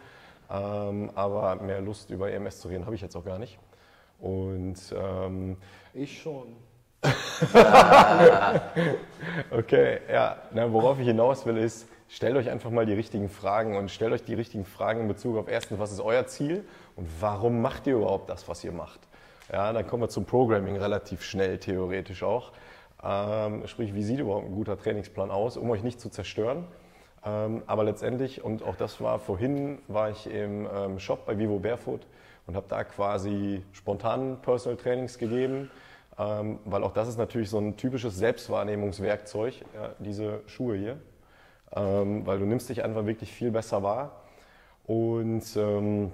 Ähm, aber mehr Lust über EMS zu reden habe ich jetzt auch gar nicht. Und ähm, Ich schon. Okay, ja. Na, worauf ich hinaus will, ist, stellt euch einfach mal die richtigen Fragen und stellt euch die richtigen Fragen in Bezug auf erstens, was ist euer Ziel und warum macht ihr überhaupt das, was ihr macht? Ja, dann kommen wir zum Programming relativ schnell, theoretisch auch. Ähm, sprich, wie sieht überhaupt ein guter Trainingsplan aus, um euch nicht zu zerstören? Ähm, aber letztendlich, und auch das war vorhin, war ich im ähm, Shop bei Vivo Barefoot und habe da quasi spontan Personal Trainings gegeben, ähm, weil auch das ist natürlich so ein typisches Selbstwahrnehmungswerkzeug, ja, diese Schuhe hier, ähm, weil du nimmst dich einfach wirklich viel besser wahr. Und ähm,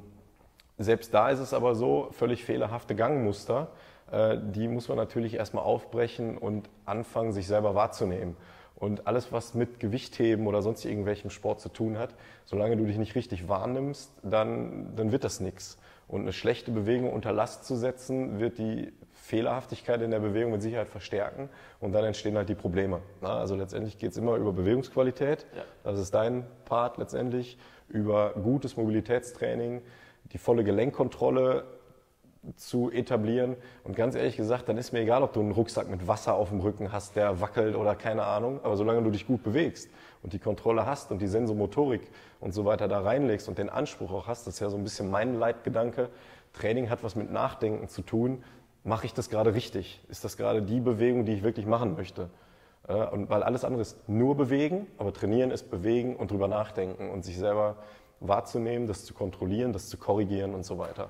selbst da ist es aber so, völlig fehlerhafte Gangmuster, äh, die muss man natürlich erstmal aufbrechen und anfangen, sich selber wahrzunehmen. Und alles, was mit Gewichtheben oder sonst irgendwelchem Sport zu tun hat, solange du dich nicht richtig wahrnimmst, dann, dann wird das nichts. Und eine schlechte Bewegung unter Last zu setzen, wird die Fehlerhaftigkeit in der Bewegung mit Sicherheit verstärken und dann entstehen halt die Probleme. Na, also letztendlich geht es immer über Bewegungsqualität, das ist dein Part letztendlich, über gutes Mobilitätstraining, die volle Gelenkkontrolle zu etablieren. Und ganz ehrlich gesagt, dann ist mir egal, ob du einen Rucksack mit Wasser auf dem Rücken hast, der wackelt oder keine Ahnung. Aber solange du dich gut bewegst und die Kontrolle hast und die Sensomotorik und so weiter da reinlegst und den Anspruch auch hast, das ist ja so ein bisschen mein Leitgedanke. Training hat was mit Nachdenken zu tun. Mache ich das gerade richtig? Ist das gerade die Bewegung, die ich wirklich machen möchte? Äh, Und weil alles andere ist nur bewegen, aber trainieren ist bewegen und drüber nachdenken und sich selber wahrzunehmen, das zu kontrollieren, das zu korrigieren und so weiter.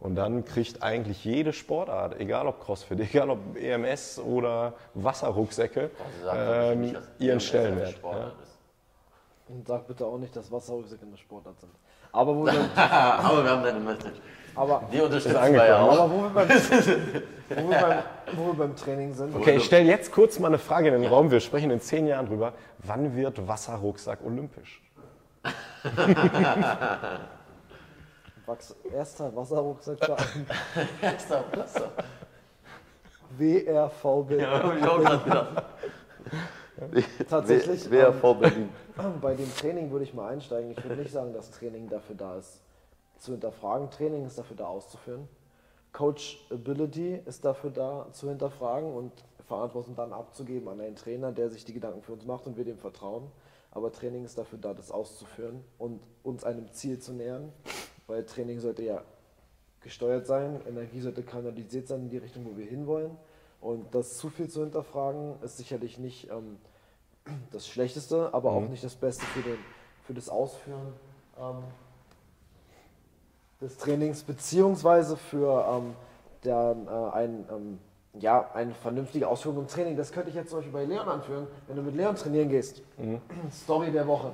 Und dann kriegt eigentlich jede Sportart, egal ob Crossfit, egal ob EMS oder Wasserrucksäcke, ähm, ihren EMS Stellenwert. Ja. Und sag bitte auch nicht, dass Wasserrucksäcke eine Sportart sind. Aber wo wir, aber wir haben deine Message. aber, Die unterstützen wir ja auch. aber wo, wir beim, wo, wir beim, wo wir beim Training sind. Okay, ich stelle jetzt kurz mal eine Frage in den Raum. Wir sprechen in zehn Jahren drüber. Wann wird Wasserrucksack olympisch? Wachs, erster Wasserrucksackverein Erster Platz. WRVB. Ja, ich auch gerade gedacht. Tatsächlich. Berlin. Ähm, bei dem Training würde ich mal einsteigen. Ich würde nicht sagen, dass Training dafür da ist, zu hinterfragen. Training ist dafür da, auszuführen. Coachability ist dafür da, zu hinterfragen und Verantwortung dann abzugeben an einen Trainer, der sich die Gedanken für uns macht und wir dem vertrauen. Aber Training ist dafür da, das auszuführen und uns einem Ziel zu nähern. Weil Training sollte ja gesteuert sein, Energie sollte kanalisiert sein in die Richtung, wo wir hinwollen. Und das zu viel zu hinterfragen ist sicherlich nicht ähm, das Schlechteste, aber auch nicht das Beste für, den, für das Ausführen ähm, des Trainings, beziehungsweise für ähm, der, äh, ein, ähm, ja, eine vernünftige Ausführung im Training. Das könnte ich jetzt zum Beispiel bei Leon anführen, wenn du mit Leon trainieren gehst. Story der Woche.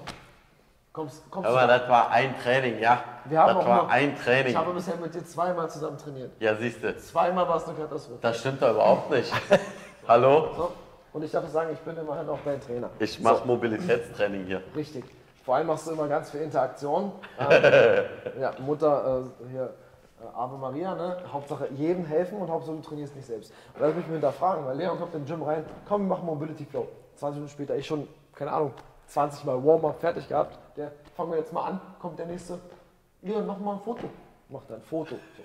Kommst, kommst Aber du das war ein Training, ja. Wir haben das auch war noch- ein Ich Training. habe bisher mit dir zweimal zusammen trainiert. Ja, siehst du. Zweimal war es eine Katastrophe. Das stimmt doch überhaupt nicht. Hallo? So. Und ich darf sagen, ich bin immerhin auch dein Trainer. Ich mache Mobilitätstraining hier. Richtig. Vor allem machst du immer ganz viel Interaktion. Ähm, ja, Mutter, äh, hier, äh, Ave Maria, ne? Hauptsache jedem helfen und Hauptsache du trainierst nicht selbst. Und da muss ich mich hinterfragen, weil Leon kommt in den Gym rein, komm, wir machen Mobility Flow. 20 Minuten später, ich schon, keine Ahnung, 20 Mal Warm-up fertig gehabt. Der, fangen wir jetzt mal an, kommt der nächste. Leon, mach mal ein Foto. Macht ein Foto. So.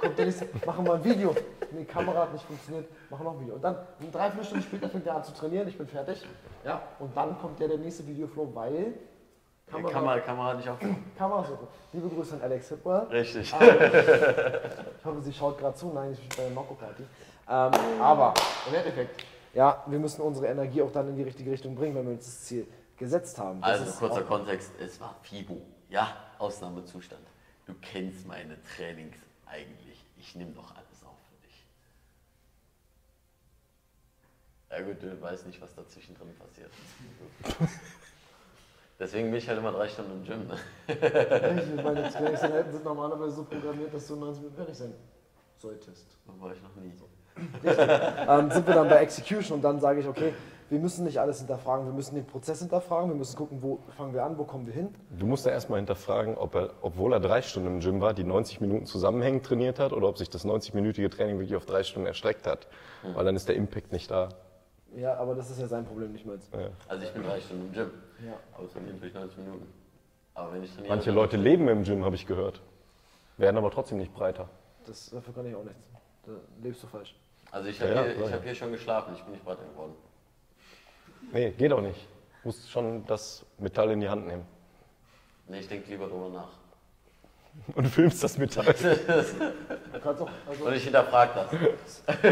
Kommt der nächste, machen wir ein Video. Nee, Kamera hat nicht funktioniert, machen noch ein Video. Und dann, eine Dreiviertelstunde später fängt er an zu trainieren, ich bin fertig. Ja, und dann kommt der, der nächste Videoflow, weil Ja, Kamera, Kamera nicht auf. Kamera suchen. Liebe Grüße an Alex Hipwell. Richtig. Ich hoffe, sie schaut gerade zu. Nein, ich bin bei der Nocco-Party. Ähm, aber im Endeffekt, ja, wir müssen unsere Energie auch dann in die richtige Richtung bringen, wenn wir uns das Ziel gesetzt haben. Das Also kurzer auch- Kontext, es war FIBO. Ja, Ausnahmezustand. Du kennst meine Trainings eigentlich. Ich nehme doch alles auf für dich. Ja gut, du weißt nicht, was dazwischen drin passiert. Deswegen bin ich halt immer drei Stunden im Gym. Ne? Ich- Meine Trainingseinheiten sind normalerweise so programmiert, dass du 90 Minuten fertig sein solltest. Da war ich noch nie. ähm, sind wir dann bei Execution und dann sage ich, okay, wir müssen nicht alles hinterfragen, wir müssen den Prozess hinterfragen, wir müssen gucken, wo fangen wir an, wo kommen wir hin. Du musst ja erstmal hinterfragen, ob er, obwohl er drei Stunden im Gym war, die 90 Minuten zusammenhängend trainiert hat oder ob sich das 90-minütige Training wirklich auf drei Stunden erstreckt hat. Weil dann ist der Impact nicht da. Ja, aber das ist ja sein Problem, nicht meins. Also ich bin drei Stunden im Gym. Ja. Aber trainieren durch 90 Minuten. Aber wenn ich trainiere. Manche Leute leben im Gym, habe ich gehört. Werden aber trotzdem nicht breiter. das, dafür kann ich auch nichts. Da lebst du falsch. Also ich habe Ja, ja, hier, ich hab hier schon geschlafen, ich bin nicht weiter geworden. Nee, geht auch nicht. Du musst schon das Metall in die Hand nehmen. Nee, ich denke lieber drüber nach. Und filmst das Metall. Du kannst auch, also, Und ich hinterfrage das.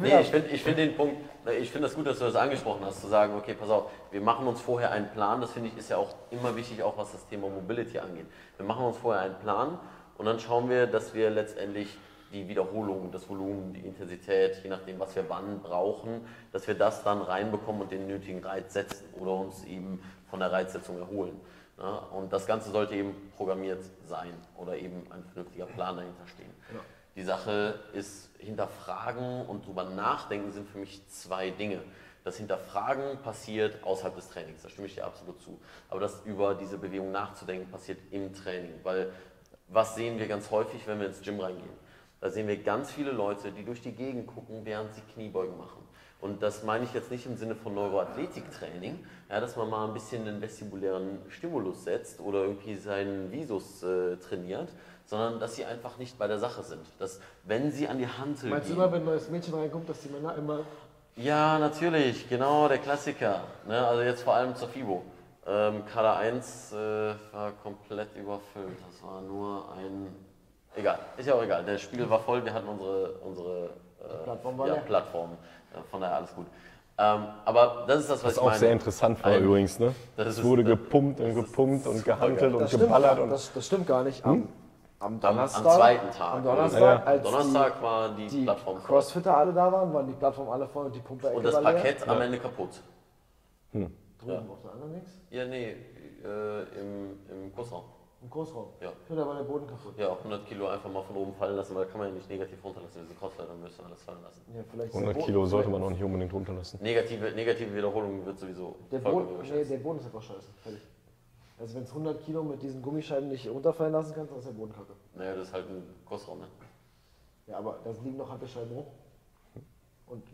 Nee, ich finde ich find den Punkt, ich finde das gut, dass du das angesprochen hast, zu sagen, okay, pass auf, wir machen uns vorher einen Plan, das finde ich ist ja auch immer wichtig, auch was das Thema Mobility angeht. Wir machen uns vorher einen Plan und dann schauen wir, dass wir letztendlich die Wiederholung, das Volumen, die Intensität, je nachdem, was wir wann brauchen, dass wir das dann reinbekommen und den nötigen Reiz setzen oder uns eben von der Reizsetzung erholen. Ja, und das Ganze sollte eben programmiert sein oder eben ein vernünftiger Plan dahinter stehen. Die Sache ist, hinterfragen und drüber nachdenken sind für mich zwei Dinge. Das Hinterfragen passiert außerhalb des Trainings, da stimme ich dir absolut zu. Aber das über diese Bewegung nachzudenken passiert im Training. Weil was sehen wir ganz häufig, wenn wir ins Gym reingehen? Da sehen wir ganz viele Leute, die durch die Gegend gucken, während sie Kniebeugen machen. Und das meine ich jetzt nicht im Sinne von Neuroathletiktraining, ja, dass man mal ein bisschen einen vestibulären Stimulus setzt oder irgendwie seinen Visus äh, trainiert, sondern dass sie einfach nicht bei der Sache sind. Dass, wenn sie an die Hantel meinst du gehen, immer, wenn ein neues Mädchen reinkommt, dass die Männer immer. ja, natürlich, genau, der Klassiker. Ne? Also jetzt vor allem zur FIBO. Ähm, Kader 1 äh, war komplett überfüllt. Das war nur ein. Egal, ist ja auch egal. Der Spiegel war voll, wir hatten unsere, unsere äh, Plattform ja. Plattform. Äh, von daher alles gut. Ähm, aber das ist das, was Was ich auch meine. sehr interessant war Ein- übrigens, ne? Das Es wurde das- gepumpt und das gepumpt und gehandelt und Das stimmt, geballert und das, das stimmt gar nicht. Am, am Donnerstag. am zweiten Tag. Am Donnerstag, Ja, ja. als Donnerstag war die, die, die Plattform voll. Crossfitter alle da waren, waren die Plattform alle voll und die Pumpe Und das war leer. Parkett am Ende kaputt. Drüben auf der anderen links. Ja, nee, äh, im, im Kursraum. Im Großraum. Ja. Ja, da war der Boden kaputt. Ja, auch 100 Kilo einfach mal von oben fallen lassen, weil da kann man ja nicht negativ runterlassen. Diese Crossfitter müssen alles fallen lassen. Ja, vielleicht ist der 100 Boden- Kilo sollte man auch nicht unbedingt runterlassen. Negative, negative Wiederholung wird sowieso Der Boden, nee, der Boden ist einfach scheiße. Fertig. Also wenn es 100 Kilo mit diesen Gummischeiben nicht runterfallen lassen kannst, dann ist der Boden kacke. Naja, das ist halt ein Kursraum, ne? Ja, aber da liegen noch Handbescheiben rum. Und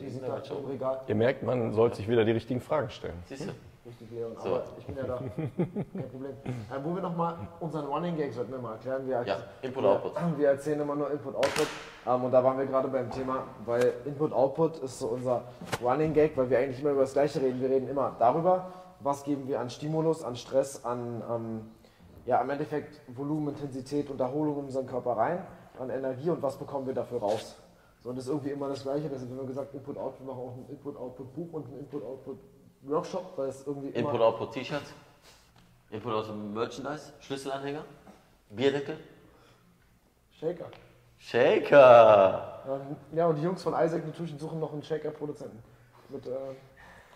die sind ja, halt schon. im Regal. Ihr merkt, man sollte sich wieder die richtigen Fragen stellen. Siehst du? Richtig, Leon. So. Aber ich bin ja da. Kein Problem. Äh, wo wir nochmal unseren Running Gag sollten wir mal erklären. Wir, Ja, Input, wir, Output. Wir erzählen immer nur Input, Output. Ähm, und da waren wir gerade beim Thema, weil Input, Output ist so unser Running Gag, weil wir eigentlich immer über das Gleiche reden. Wir reden immer darüber, was geben wir an Stimulus, an Stress, an ähm, ja, im Endeffekt Volumen, Intensität und Erholung in unseren Körper rein, an Energie und was bekommen wir dafür raus. So, und das ist irgendwie immer das Gleiche. Deshalb haben wir gesagt, Input, Output, wir machen auch ein Input, Output Buch und ein Input, Output Workshop, weil es irgendwie. Input, Output T-Shirts, Input, Output Merchandise, Schlüsselanhänger, Bierdeckel, Shaker. Shaker. Ja, und die Jungs von Isaac Nutrition suchen noch einen Shaker-Produzenten. Mit äh,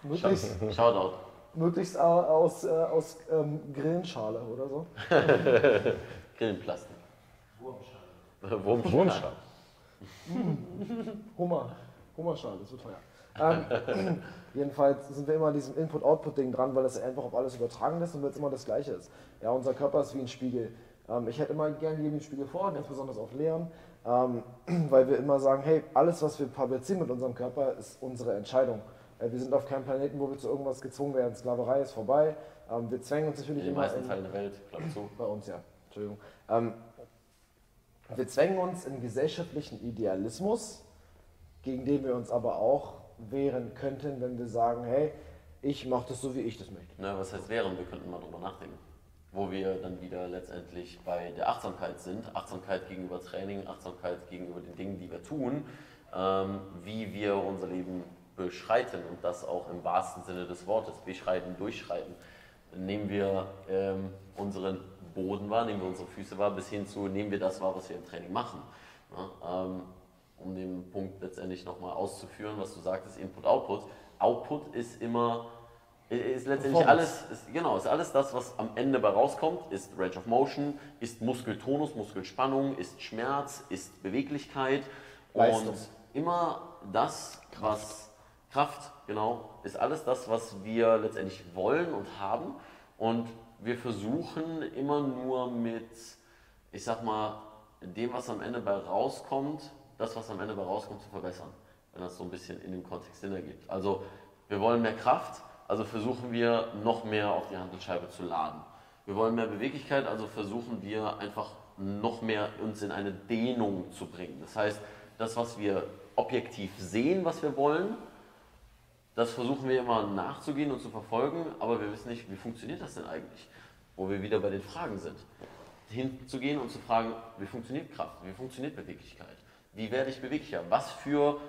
möglichst, Shoutout. möglichst au- aus, äh, aus ähm, Grillenschale oder so. Grillenplastik. Wurmschale. Wurmschale. Wurmschal. Hummer. Hummerschale, das wird teuer. Ähm, jedenfalls sind wir immer an diesem Input-Output-Ding dran, weil das einfach auf alles übertragen ist und weil es immer das Gleiche ist. Ja, unser Körper ist wie ein Spiegel. Ähm, ich hätte immer gerne jedem den Spiegel vor, ganz besonders auf Leon, ähm, weil wir immer sagen, hey, alles, was wir fabrizieren mit unserem Körper, ist unsere Entscheidung. Äh, wir sind auf keinem Planeten, wo wir zu irgendwas gezwungen werden. Sklaverei ist vorbei. Ähm, wir zwängen uns natürlich In den immer meisten in- Teilen der Welt, Klammer zu. bei uns, ja. Entschuldigung. Ähm, wir zwängen uns in gesellschaftlichen Idealismus, gegen den wir uns aber auch wehren könnten, wenn wir sagen, hey, ich mache das so, wie ich das möchte. Na, was heißt wären? Wir könnten mal drüber nachdenken. Wo wir dann wieder letztendlich bei der Achtsamkeit sind. Achtsamkeit gegenüber Training, Achtsamkeit gegenüber den Dingen, die wir tun. Ähm, wie wir unser Leben beschreiten und das auch im wahrsten Sinne des Wortes. Beschreiten, durchschreiten. Nehmen wir ähm, unseren Boden wahr, nehmen wir unsere Füße wahr, bis hin zu nehmen wir das wahr, was wir im Training machen. Ja, ähm, um den Punkt letztendlich nochmal auszuführen, was du sagtest, Input, Output. Output ist immer, ist letztendlich alles, ist, genau, ist alles das, was am Ende bei rauskommt, ist Range of Motion, ist Muskeltonus, Muskelspannung, ist Schmerz, ist Beweglichkeit Leistung. und immer das, was Kraft, genau, ist alles das, was wir letztendlich wollen und haben und wir versuchen immer nur mit, ich sag mal, dem, was am Ende bei rauskommt, das, was am Ende bei rauskommt, zu verbessern. Wenn das so ein bisschen in dem Kontext Sinn ergibt. Also, wir wollen mehr Kraft, also versuchen wir noch mehr auf die Handelscheibe zu laden. Wir wollen mehr Beweglichkeit, also versuchen wir einfach noch mehr uns in eine Dehnung zu bringen. Das heißt, das, was wir objektiv sehen, was wir wollen, das versuchen wir immer nachzugehen und zu verfolgen, aber wir wissen nicht, wie funktioniert das denn eigentlich? Wo wir wieder bei den Fragen sind. Hinzugehen und zu fragen, wie funktioniert Kraft, wie funktioniert Beweglichkeit, wie werde ich beweglicher, was für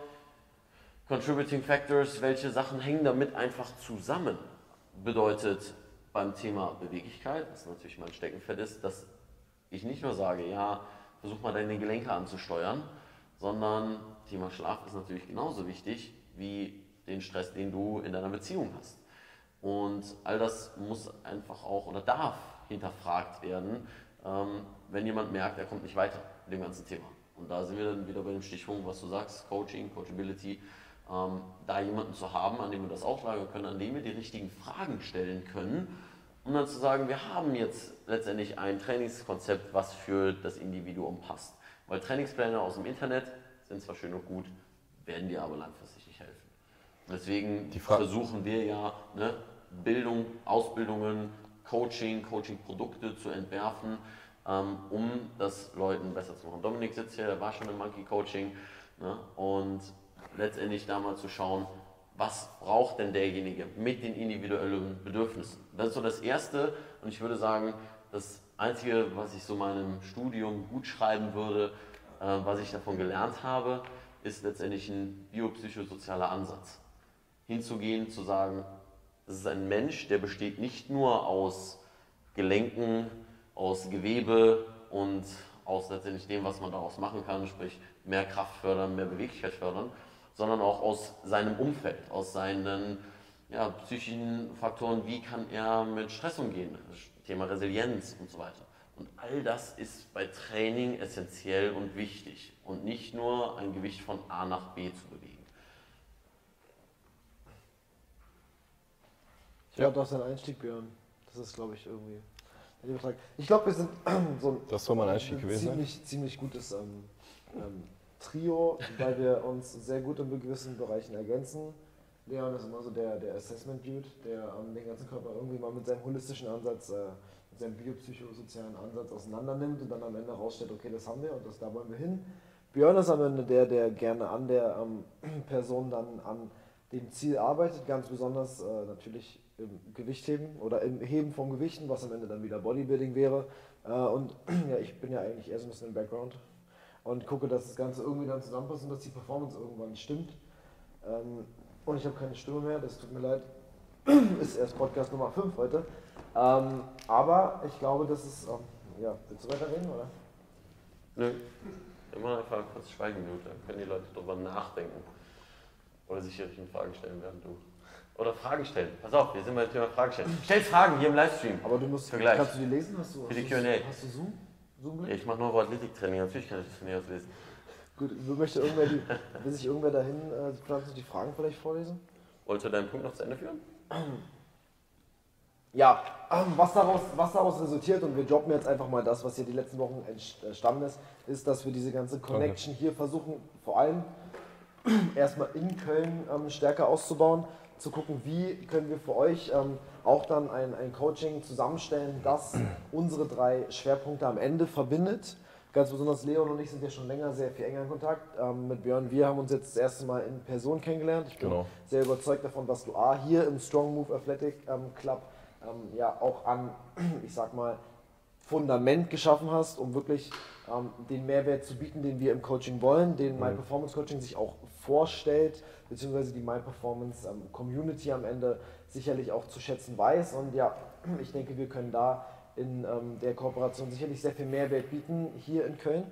Contributing Factors, welche Sachen hängen damit einfach zusammen. Bedeutet beim Thema Beweglichkeit, was natürlich mein Steckenpferd ist, dass ich nicht nur sage, ja, versuch mal deine Gelenke anzusteuern, sondern Thema Schlaf ist natürlich genauso wichtig wie den Stress, den du in deiner Beziehung hast. Und all das muss einfach auch oder darf hinterfragt werden, ähm, wenn jemand merkt, er kommt nicht weiter mit dem ganzen Thema. Und da sind wir dann wieder bei dem Stichpunkt, was du sagst, Coaching, Coachability, ähm, da jemanden zu haben, an dem wir das auslagern können, an dem wir die richtigen Fragen stellen können, um dann zu sagen, wir haben jetzt letztendlich ein Trainingskonzept, was für das Individuum passt. Weil Trainingspläne aus dem Internet sind zwar schön und gut, werden dir aber langfristig nicht helfen. Deswegen versuchen wir ja, ne, Bildung, Ausbildungen, Coaching, Coaching-Produkte zu entwerfen, um das Leuten besser zu machen. Dominik sitzt hier, der war schon im Monkey Coaching ne, und letztendlich da mal zu schauen, was braucht denn derjenige mit den individuellen Bedürfnissen. Das ist so das Erste und ich würde sagen, das Einzige, was ich so meinem Studium gut schreiben würde, äh, was ich davon gelernt habe, ist letztendlich ein biopsychosozialer Ansatz. Hinzugehen, zu sagen, es ist ein Mensch, der besteht nicht nur aus Gelenken, aus Gewebe und aus letztendlich dem, was man daraus machen kann, sprich mehr Kraft fördern, mehr Beweglichkeit fördern, sondern auch aus seinem Umfeld, aus seinen ja, psychischen Faktoren, wie kann er mit Stress umgehen, Thema Resilienz und so weiter. Und all das ist bei Training essentiell und wichtig und nicht nur ein Gewicht von A nach B zu bewegen. Ich glaube, das ist ein Einstieg, Björn. Das ist, glaube ich, irgendwie. Ich glaube, wir sind so ein, Das soll Einstieg ein gewesen sein. ziemlich, ziemlich gutes ähm, ähm, Trio, weil wir uns sehr gut in gewissen Bereichen ergänzen. Leon ist immer so der, der Assessment-Dude, der ähm, den ganzen Körper irgendwie mal mit seinem holistischen Ansatz, äh, mit seinem biopsychosozialen Ansatz auseinander nimmt und dann am Ende rausstellt, okay, das haben wir und das, da wollen wir hin. Björn ist am Ende der, der gerne an der ähm, Person dann an dem Ziel arbeitet, ganz besonders äh, natürlich im Gewichtheben oder im Heben von Gewichten, was am Ende dann wieder Bodybuilding wäre. Äh, und ja, ich bin ja eigentlich eher so ein bisschen im Background und gucke, dass das Ganze irgendwie dann zusammenpasst und dass die Performance irgendwann stimmt. Ähm, und ich habe keine Stimme mehr, das tut mir leid. Ist erst Podcast Nummer 5 heute. Ähm, aber ich glaube, das ist. Ähm, ja, willst du weiterreden, oder? Nö. Immer einfach kurz Schweigeminute, dann können die Leute darüber nachdenken. Oder sich die richtigen Fragen stellen, während du. Oder Fragen stellen. Pass auf, wir sind beim Thema Fragen stellen. Stell Fragen hier im Livestream. Aber du musst. Für gleich. Kannst du die lesen? Hast du, Für die hast du, Q&A. hast du Zoom? Zoom Ja, ich mache Neuroathletik-Training, natürlich kann ich das von hier aus lesen. Gut, möchte irgendwer die, will sich irgendwer dahin äh, pflanzen und die Fragen vielleicht vorlesen? Wolltest du deinen Punkt noch zu Ende führen? Ja, ähm, was daraus, was daraus resultiert, und wir droppen jetzt einfach mal das, was hier die letzten Wochen entstanden ist, ist, dass wir diese ganze Connection hier versuchen, vor allem erstmal in Köln ähm, stärker auszubauen, zu gucken, wie können wir für euch ähm, auch dann ein, ein Coaching zusammenstellen, das unsere drei Schwerpunkte am Ende verbindet. Ganz besonders Leon und ich sind ja schon länger sehr viel enger in Kontakt ähm, mit Björn. Wir haben uns jetzt das erste Mal in Person kennengelernt. Ich bin Genau. sehr überzeugt davon, dass du A hier im Strong Move Athletic ähm, Club ähm, ja auch an, ich sag mal, Fundament geschaffen hast, um wirklich ähm, den Mehrwert zu bieten, den wir im Coaching wollen, den My Performance Coaching sich auch vorstellt, beziehungsweise die My Performance ähm, Community am Ende sicherlich auch zu schätzen weiß. Und ja, ich denke, wir können da in ähm, der Kooperation sicherlich sehr viel Mehrwert bieten hier in Köln.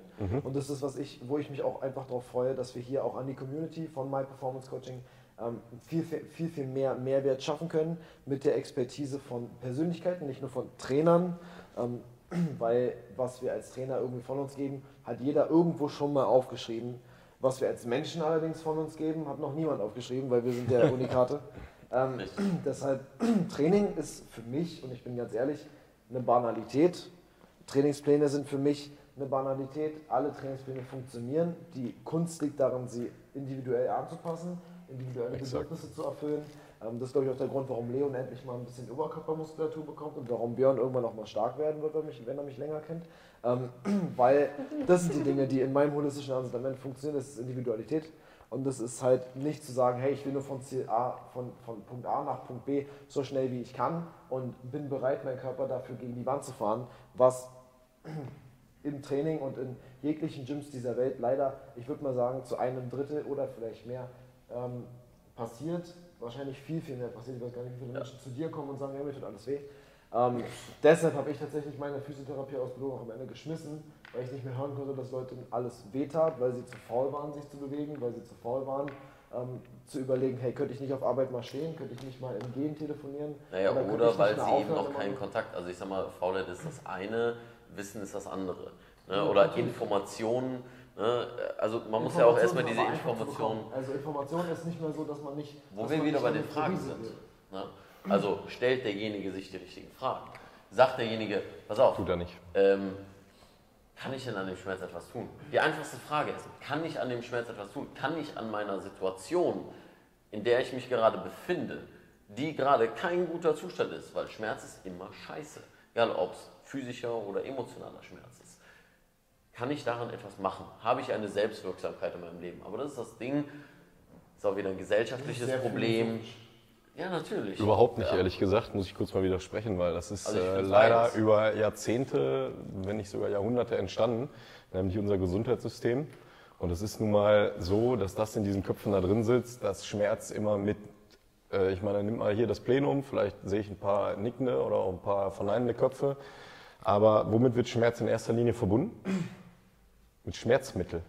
Und das ist was ich, wo ich mich auch einfach darauf freue, dass wir hier auch an die Community von My Performance Coaching ähm, viel, viel, viel, viel mehr Mehrwert schaffen können mit der Expertise von Persönlichkeiten, nicht nur von Trainern, ähm, weil was wir als Trainer irgendwie von uns geben, hat jeder irgendwo schon mal aufgeschrieben. Was wir als Menschen allerdings von uns geben, hat noch niemand aufgeschrieben, weil wir sind ja Unikate. Ähm, deshalb, Training ist für mich, und ich bin ganz ehrlich, eine Banalität. Trainingspläne sind für mich eine Banalität. Alle Trainingspläne funktionieren. Die Kunst liegt darin, sie individuell anzupassen, individuelle Exakt. Bedürfnisse zu erfüllen. Ähm, das ist, glaube ich, auch der Grund, warum Leon endlich mal ein bisschen Oberkörpermuskulatur bekommt und warum Björn irgendwann auch mal stark werden wird, wenn er mich länger kennt. Ähm, weil das sind die Dinge, die in meinem holistischen Ansatz funktionieren, das ist Individualität. Und das ist halt nicht zu sagen, hey, ich will nur von Ziel A, von, von Punkt A nach Punkt B so schnell wie ich kann und bin bereit, meinen Körper dafür gegen die Wand zu fahren, was im Training und in jeglichen Gyms dieser Welt leider, ich würde mal sagen, zu einem Drittel oder vielleicht mehr ähm, passiert. Wahrscheinlich viel, viel mehr passiert. Ich weiß gar nicht, wie viele Menschen zu dir kommen und sagen, ja, mir tut alles weh. Ähm, deshalb habe ich tatsächlich meine Physiotherapie-Ausbildung auch am Ende geschmissen, weil ich nicht mehr hören konnte, dass Leuten alles wehtat, weil sie zu faul waren, sich zu bewegen, weil sie zu faul waren, ähm, zu überlegen, hey, könnte ich nicht auf Arbeit mal stehen, könnte ich nicht mal im Gehen telefonieren? Naja, oder, ich weil sie mehr eben aufhören, noch keinen Kontakt, also ich sag mal, Faulheit ist das eine, Wissen ist das andere. Ne? Ja, Oder natürlich. Informationen, ne? also man muss ja auch erstmal diese Informationen. Also Information ist nicht mehr so, dass man nicht. wo wir wieder bei den Fragen sind. Also stellt derjenige sich die richtigen Fragen. Sagt derjenige, pass auf, Tut er nicht. ähm, kann ich denn an dem Schmerz etwas tun? Die einfachste Frage ist, kann ich an dem Schmerz etwas tun? Kann ich an meiner Situation, in der ich mich gerade befinde, die gerade kein guter Zustand ist, weil Schmerz ist immer scheiße, egal ob es physischer oder emotionaler Schmerz ist. Kann ich daran etwas machen? Habe ich eine Selbstwirksamkeit in meinem Leben? Aber das ist das Ding, ist auch wieder ein gesellschaftliches Problem. Ja, natürlich. Überhaupt nicht, ja. ehrlich gesagt, muss ich kurz mal widersprechen, weil das ist Also äh, leider beides. über Jahrzehnte, wenn nicht sogar Jahrhunderte entstanden, nämlich unser Gesundheitssystem. Und es ist nun mal so, dass das in diesen Köpfen da drin sitzt, dass Schmerz immer mit, äh, ich meine, nimm mal hier das Plenum, vielleicht sehe ich ein paar nickende oder auch ein paar verneinende Köpfe, aber womit wird Schmerz in erster Linie verbunden? Mit Schmerzmittel.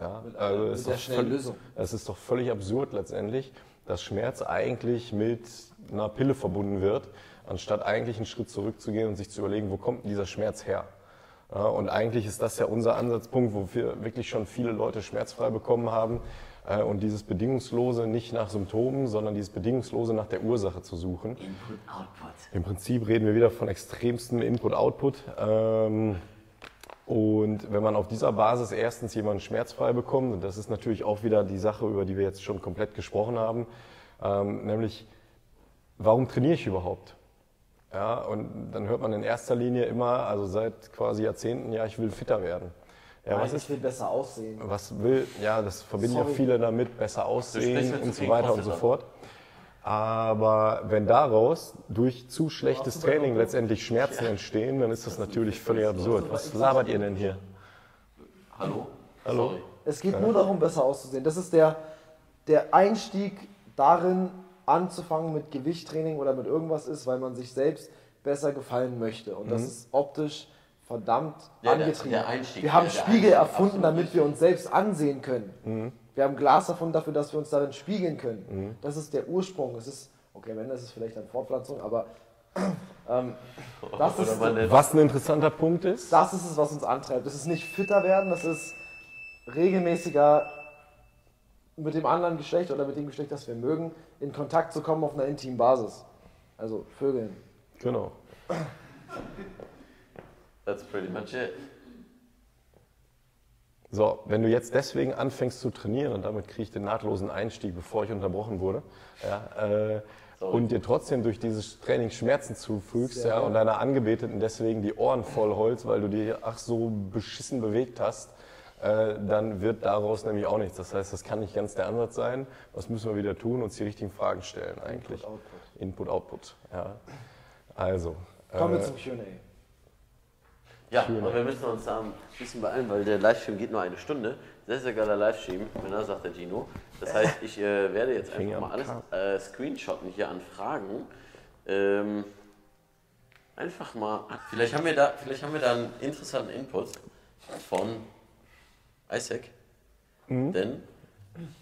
Ja, also mit ist der schnellen Lösung. es ist doch völlig absurd letztendlich, dass Schmerz eigentlich mit einer Pille verbunden wird, anstatt eigentlich einen Schritt zurückzugehen und sich zu überlegen, wo kommt denn dieser Schmerz her? Ja, und eigentlich ist das ja unser Ansatzpunkt, wo wir wirklich schon viele Leute schmerzfrei bekommen haben. äh, Und dieses Bedingungslose nicht nach Symptomen, sondern dieses Bedingungslose nach der Ursache zu suchen. Input, Output. Im Prinzip reden wir wieder von extremstem Input-Output. Ähm, und wenn man auf dieser Basis erstens jemanden schmerzfrei bekommt, und das ist natürlich auch wieder die Sache, über die wir jetzt schon komplett gesprochen haben, ähm, nämlich, warum trainiere ich überhaupt? Ja, und dann hört man in erster Linie immer, also seit quasi Jahrzehnten, ja, ich will fitter werden. Ja, Nein, was ich ist, will besser aussehen. was will, ja, das verbinden ja Sorry. viele damit, besser aussehen und so weiter und so fort. Aber wenn daraus durch zu schlechtes Training letztendlich Schmerzen entstehen, dann ist das natürlich völlig absurd. Was labert ihr denn hier? Hallo? Hallo? Sorry. Es geht nur darum, besser auszusehen. Das ist der, der Einstieg darin, anzufangen mit Gewichttraining oder mit irgendwas ist, weil man sich selbst besser gefallen möchte. Und das ist optisch verdammt Ja, der- angetrieben. der Einstieg, wir haben der Spiegel Einstieg, erfunden, damit wir uns selbst ansehen können. Wir haben Glas erfunden dafür, dass wir uns darin spiegeln können. Das ist der Ursprung. Es ist, okay, am Ende ist es vielleicht eine Fortpflanzung, aber ähm, das Oder ist, Was ein interessanter Punkt ist, das ist es, was uns antreibt. Das ist nicht fitter werden, das ist regelmäßiger mit dem anderen Geschlecht oder mit dem Geschlecht, das wir mögen, in Kontakt zu kommen auf einer intimen Basis. Also Vögeln. genau. That's pretty much it. So, wenn du jetzt deswegen anfängst zu trainieren, und damit kriege ich den nahtlosen Einstieg, bevor ich unterbrochen wurde, ja, äh, und dir trotzdem durch dieses Training Schmerzen zufügst ja, und deiner Angebeteten deswegen die Ohren voll holst, weil du dir ach so beschissen bewegt hast, äh, dann wird daraus nämlich auch nichts. Das heißt, das kann nicht ganz der Ansatz sein. Was müssen wir wieder tun? Uns die richtigen Fragen stellen eigentlich. Input, Output. Ja. Also. Kommen wir äh, zum QA. Ja, und wir müssen uns da ein bisschen beeilen, weil der Livestream geht nur eine Stunde. Sehr, sehr geiler Livestream, Männer, sagt der Gino. Das heißt, ich äh, werde jetzt Finger einfach mal alles äh, screenshotten hier an Fragen. Ähm, einfach mal. Vielleicht haben, wir da, vielleicht haben wir da einen interessanten Input von Isaac. Denn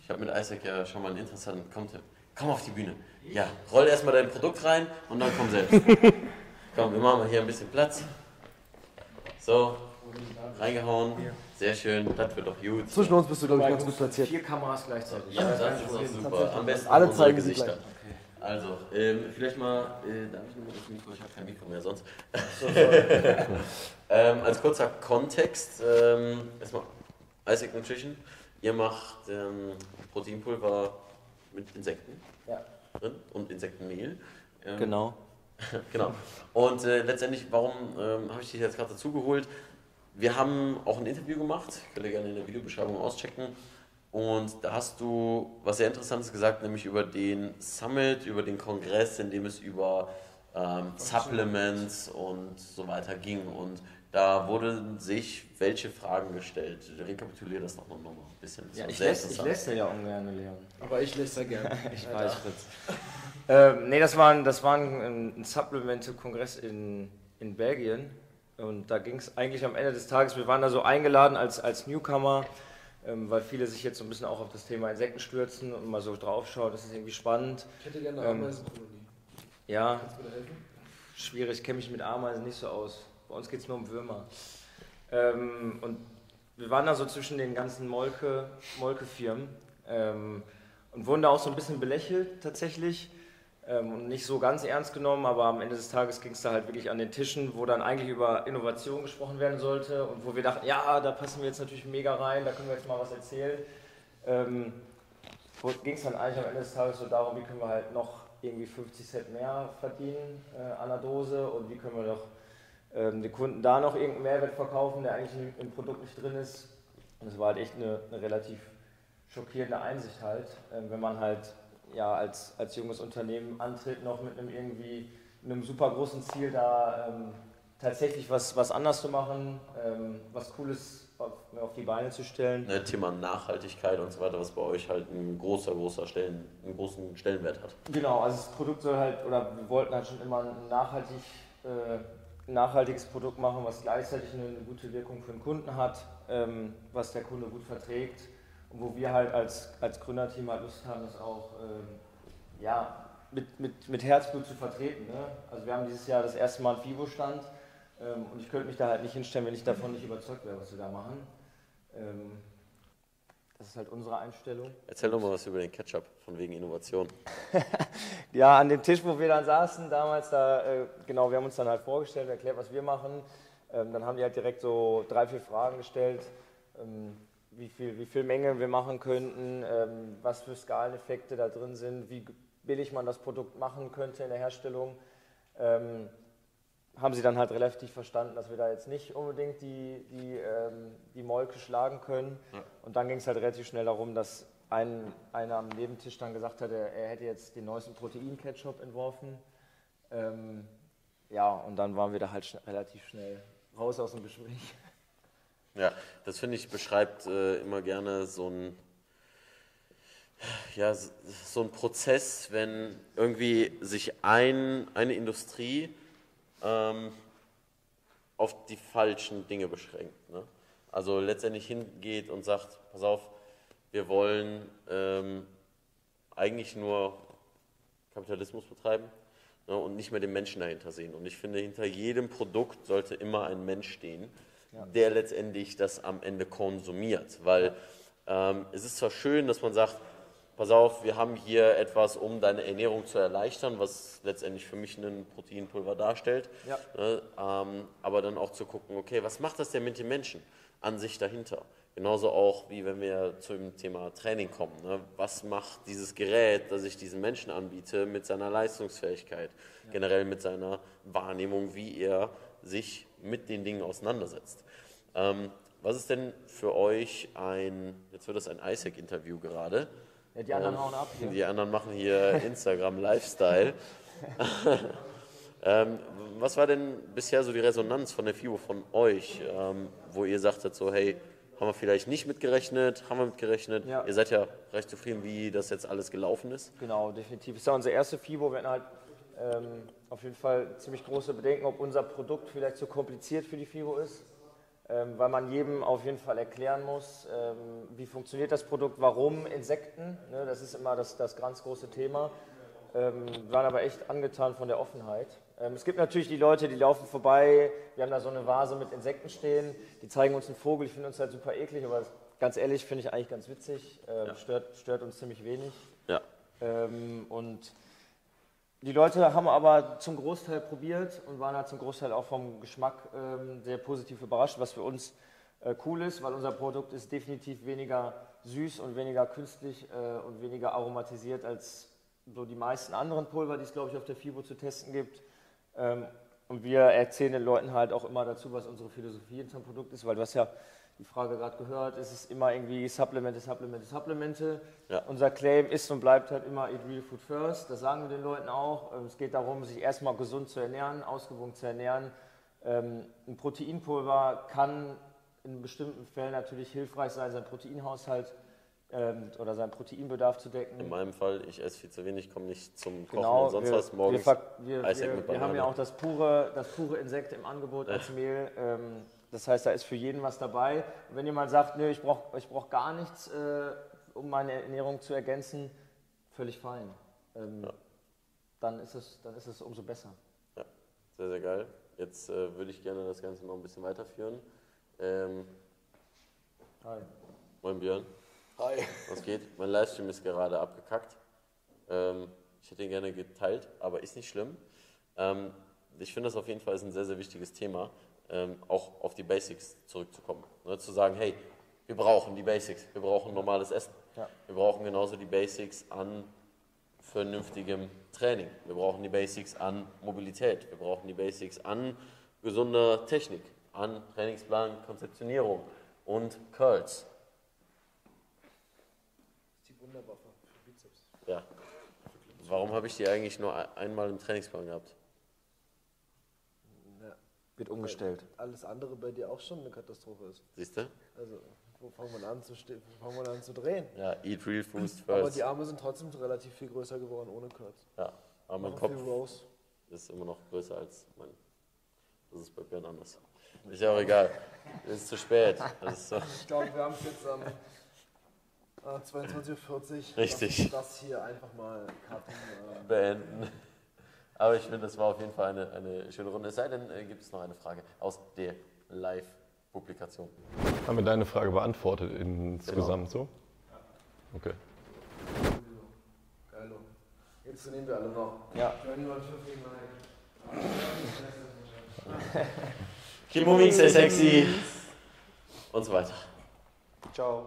ich habe mit Isaac ja schon mal einen interessanten. Tim, komm auf die Bühne. Ja, roll erstmal dein Produkt rein und dann komm selbst. komm, wir machen mal hier ein bisschen Platz. So, reingehauen. Sehr schön, das wird doch gut. Zwischen uns bist du, glaube ich, ganz gut platziert. Vier Kameras gleichzeitig. Ja, das ist doch super. Am besten Alle zeigen Gesichter. gleich. Also, ähm, vielleicht mal, äh, darf ich nur das Mikro? Ich habe kein Mikro mehr sonst. ähm, als kurzer Kontext, ähm, erstmal Isaac Nutrition. Ihr macht ähm, Proteinpulver mit Insekten. Ja. drin und Insektenmehl. Ähm, Genau. Genau. Und äh, letztendlich, warum ähm, habe ich dich jetzt gerade dazu geholt? Wir haben auch ein Interview gemacht, könnt ihr gerne in der Videobeschreibung auschecken. Und da hast du was sehr Interessantes gesagt, nämlich über den Summit, über den Kongress, in dem es über ähm, Supplements und so weiter ging. Und da wurden sich welche Fragen gestellt. Rekapituliere das doch noch mal ein bisschen. Das Ja, ich lässt, ich lässt ja ungern, Leon. Aber ich lese sehr gerne. Ich weiß, Fritz. ähm, nee, das war ein, das war ein, ein Supplemente-Kongress in, in Belgien. Und da ging es eigentlich am Ende des Tages, wir waren da so eingeladen als, als Newcomer, ähm, weil viele sich jetzt so ein bisschen auch auf das Thema Insekten stürzen und mal so draufschauen. Das ist irgendwie spannend. Ich hätte gerne eine Ähm, Ameisenkolonie. Ja, Kannst du mir da helfen? schwierig, kenne mich mit Ameisen nicht so aus. Bei uns geht es nur um Würmer. Ähm, und wir waren da so zwischen den ganzen Molke, Molke-Firmen ähm, und wurden da auch so ein bisschen belächelt tatsächlich ähm, und nicht so ganz ernst genommen, aber am Ende des Tages ging es da halt wirklich an den Tischen, wo dann eigentlich über Innovation gesprochen werden sollte und wo wir dachten, ja, da passen wir jetzt natürlich mega rein, da können wir jetzt mal was erzählen. Ähm, ging es dann eigentlich am Ende des Tages so darum, wie können wir halt noch irgendwie 50 Cent mehr verdienen äh, an der Dose und wie können wir doch ähm, den Kunden da noch irgendeinen Mehrwert verkaufen, der eigentlich im, im Produkt nicht drin ist. Und das war halt echt eine, eine relativ schockierende Einsicht halt, ähm, wenn man halt ja als, als junges Unternehmen antritt, noch mit einem irgendwie einem super großen Ziel da ähm, tatsächlich was, was anders zu machen, ähm, was Cooles auf, auf die Beine zu stellen. Ne, Thema Nachhaltigkeit und so weiter, was bei euch halt ein großer, großer Stellen, einen großen Stellenwert hat. Genau, also das Produkt soll halt, oder wir wollten halt schon immer nachhaltig, äh, nachhaltiges Produkt machen, was gleichzeitig eine, eine gute Wirkung für den Kunden hat, ähm, was der Kunde gut verträgt und wo wir halt als, als Gründerteam halt Lust haben, das auch ähm, ja, mit, mit, mit Herzblut zu vertreten. Ne? Also wir haben dieses Jahr das erste Mal einen FIBO-Stand ähm, und ich könnte mich da halt nicht hinstellen, wenn ich davon nicht überzeugt wäre, was wir da machen. Ähm, das ist halt unsere Einstellung. Erzähl doch mal was über den Ketchup, von wegen Innovation. Ja, an dem Tisch, wo wir dann saßen damals, da, äh, genau, wir haben uns dann halt vorgestellt, erklärt, was wir machen. Ähm, dann haben die halt direkt so drei, vier Fragen gestellt, ähm, wie, viel, wie viel Menge wir machen könnten, ähm, was für Skaleneffekte da drin sind, wie billig man das Produkt machen könnte in der Herstellung. Haben sie dann halt relativ verstanden, dass wir da jetzt nicht unbedingt die, die, ähm, die Molke schlagen können. Und dann ging es halt relativ schnell darum, dass ein, einer am Nebentisch dann gesagt hat, er, hätte jetzt den neuesten Protein-Ketchup entworfen. Ähm, ja, und dann waren wir da halt schn relativ schnell raus aus dem Gespräch. Ja, das finde ich beschreibt äh, immer gerne so ein, ja, so ein Prozess, wenn irgendwie sich ein, eine Industrie ähm, auf die falschen Dinge beschränkt. Ne? Also letztendlich hingeht und sagt, pass auf, wir wollen ähm, eigentlich nur Kapitalismus betreiben ne, und nicht mehr den Menschen dahinter sehen. Und ich finde, hinter jedem Produkt sollte immer ein Mensch stehen, der letztendlich das am Ende konsumiert. Weil ähm, es ist zwar schön, dass man sagt, pass auf, wir haben hier etwas, um deine Ernährung zu erleichtern, was letztendlich für mich ein Proteinpulver darstellt. Ja. Ne, ähm, aber dann auch zu gucken, okay, was macht das denn mit den Menschen an sich dahinter? Genauso auch, wie wenn wir zum Thema Training kommen. Ne? Was macht dieses Gerät, das ich diesen Menschen anbiete, mit seiner Leistungsfähigkeit, generell mit seiner Wahrnehmung, wie er sich mit den Dingen auseinandersetzt? Ähm, was ist denn für euch ein, jetzt wird das ein ISEC-Interview gerade, Ja, die anderen hauen ab hier. die anderen machen hier Instagram Lifestyle. ähm, was war denn bisher so die Resonanz von der FIBO von euch, ähm, wo ihr sagtet so, hey, haben wir vielleicht nicht mitgerechnet, haben wir mitgerechnet? Ja. Ihr seid ja recht zufrieden, wie das jetzt alles gelaufen ist. Genau, definitiv. Ist ja unser erste FIBO. Wir hatten halt ähm, auf jeden Fall ziemlich große Bedenken, ob unser Produkt vielleicht zu kompliziert für die FIBO ist. Ähm, weil man jedem auf jeden Fall erklären muss, ähm, wie funktioniert das Produkt, warum Insekten. Ne, das ist immer das, das ganz große Thema. Ähm, wir waren aber echt angetan von der Offenheit. Ähm, es gibt natürlich die Leute, die laufen vorbei, wir haben da so eine Vase mit Insekten stehen, die zeigen uns einen Vogel, ich finde uns halt super eklig, aber ganz ehrlich, finde ich eigentlich ganz witzig, ähm, stört, stört uns ziemlich wenig. Ja. Ähm, und die Leute haben aber zum Großteil probiert und waren halt zum Großteil auch vom Geschmack ähm, sehr positiv überrascht, was für uns äh, cool ist, weil unser Produkt ist definitiv weniger süß und weniger künstlich äh, und weniger aromatisiert als so die meisten anderen Pulver, die es, glaube ich, auf der FIBO zu testen gibt. Ähm, und wir erzählen den Leuten halt auch immer dazu, was unsere Philosophie hinter dem Produkt ist, weil du hast ja die Frage gerade gehört, es ist immer irgendwie Supplemente, Supplemente, Supplemente. Ja. Unser Claim ist und bleibt halt immer Eat Real Food First. Das sagen wir den Leuten auch. Ähm, Es geht darum, sich erstmal gesund zu ernähren, ausgewogen zu ernähren. Ähm, Ein Proteinpulver kann in bestimmten Fällen natürlich hilfreich sein, seinen Proteinhaushalt ähm, oder seinen Proteinbedarf zu decken. In meinem Fall, ich esse viel zu wenig, komme nicht zum Kochen Genau, und sonst wir, was. Morgens wir, wir, wir, haben ja auch das pure, das pure Insekt im Angebot als Mehl. Ähm, das heißt, da ist für jeden was dabei. Und wenn jemand sagt, nö, ich brauche ich brauch gar nichts, äh, um meine Ernährung zu ergänzen, völlig fein. Ähm, dann, ist es, dann ist es umso besser. Ja, sehr, sehr geil. Jetzt äh, würde ich gerne das Ganze noch ein bisschen weiterführen. Ähm, Hi. moin Björn, Hi. was geht? Mein Livestream ist gerade abgekackt. Ähm, ich hätte ihn gerne geteilt, aber ist nicht schlimm. Ähm, ich finde das auf jeden Fall ist ein sehr, sehr wichtiges Thema, ähm, auch auf die Basics zurückzukommen. Ne, zu sagen, hey, wir brauchen die Basics, wir brauchen normales Essen. Ja. Wir brauchen genauso die Basics an vernünftigem Training. Wir brauchen die Basics an Mobilität. Wir brauchen die Basics an gesunder Technik, an Trainingsplan, Konzeptionierung und Curls. Die Wunderwaffe für Bizeps. Ja. Warum habe ich die eigentlich nur ein- einmal im Trainingsplan gehabt? Wird umgestellt. Alles andere bei dir auch schon eine Katastrophe ist. Siehst du? Also, wo fangen wir an zu, fangen wir an zu drehen? Ja, eat real foods Aber first. die Arme sind trotzdem relativ viel größer geworden ohne Kurz. Ja, aber mein Kopf ist immer noch größer als mein. Das ist bei Björn anders. Ist ja auch egal. Es ist zu spät. Das ist so. Ich glaube, wir haben es jetzt am äh, 22.40 Uhr. Richtig. Das hier einfach mal cutten. Äh, beenden. Aber ich finde, das war auf jeden Fall eine, eine schöne Runde. Es sei denn, äh, gibt es noch eine Frage aus der Live-Publikation. Haben wir deine Frage beantwortet insgesamt so? Okay. geilo. Jetzt nehmen wir alle noch. Ja. 21.59. Keep moving, stay sexy. Und so weiter. Ciao.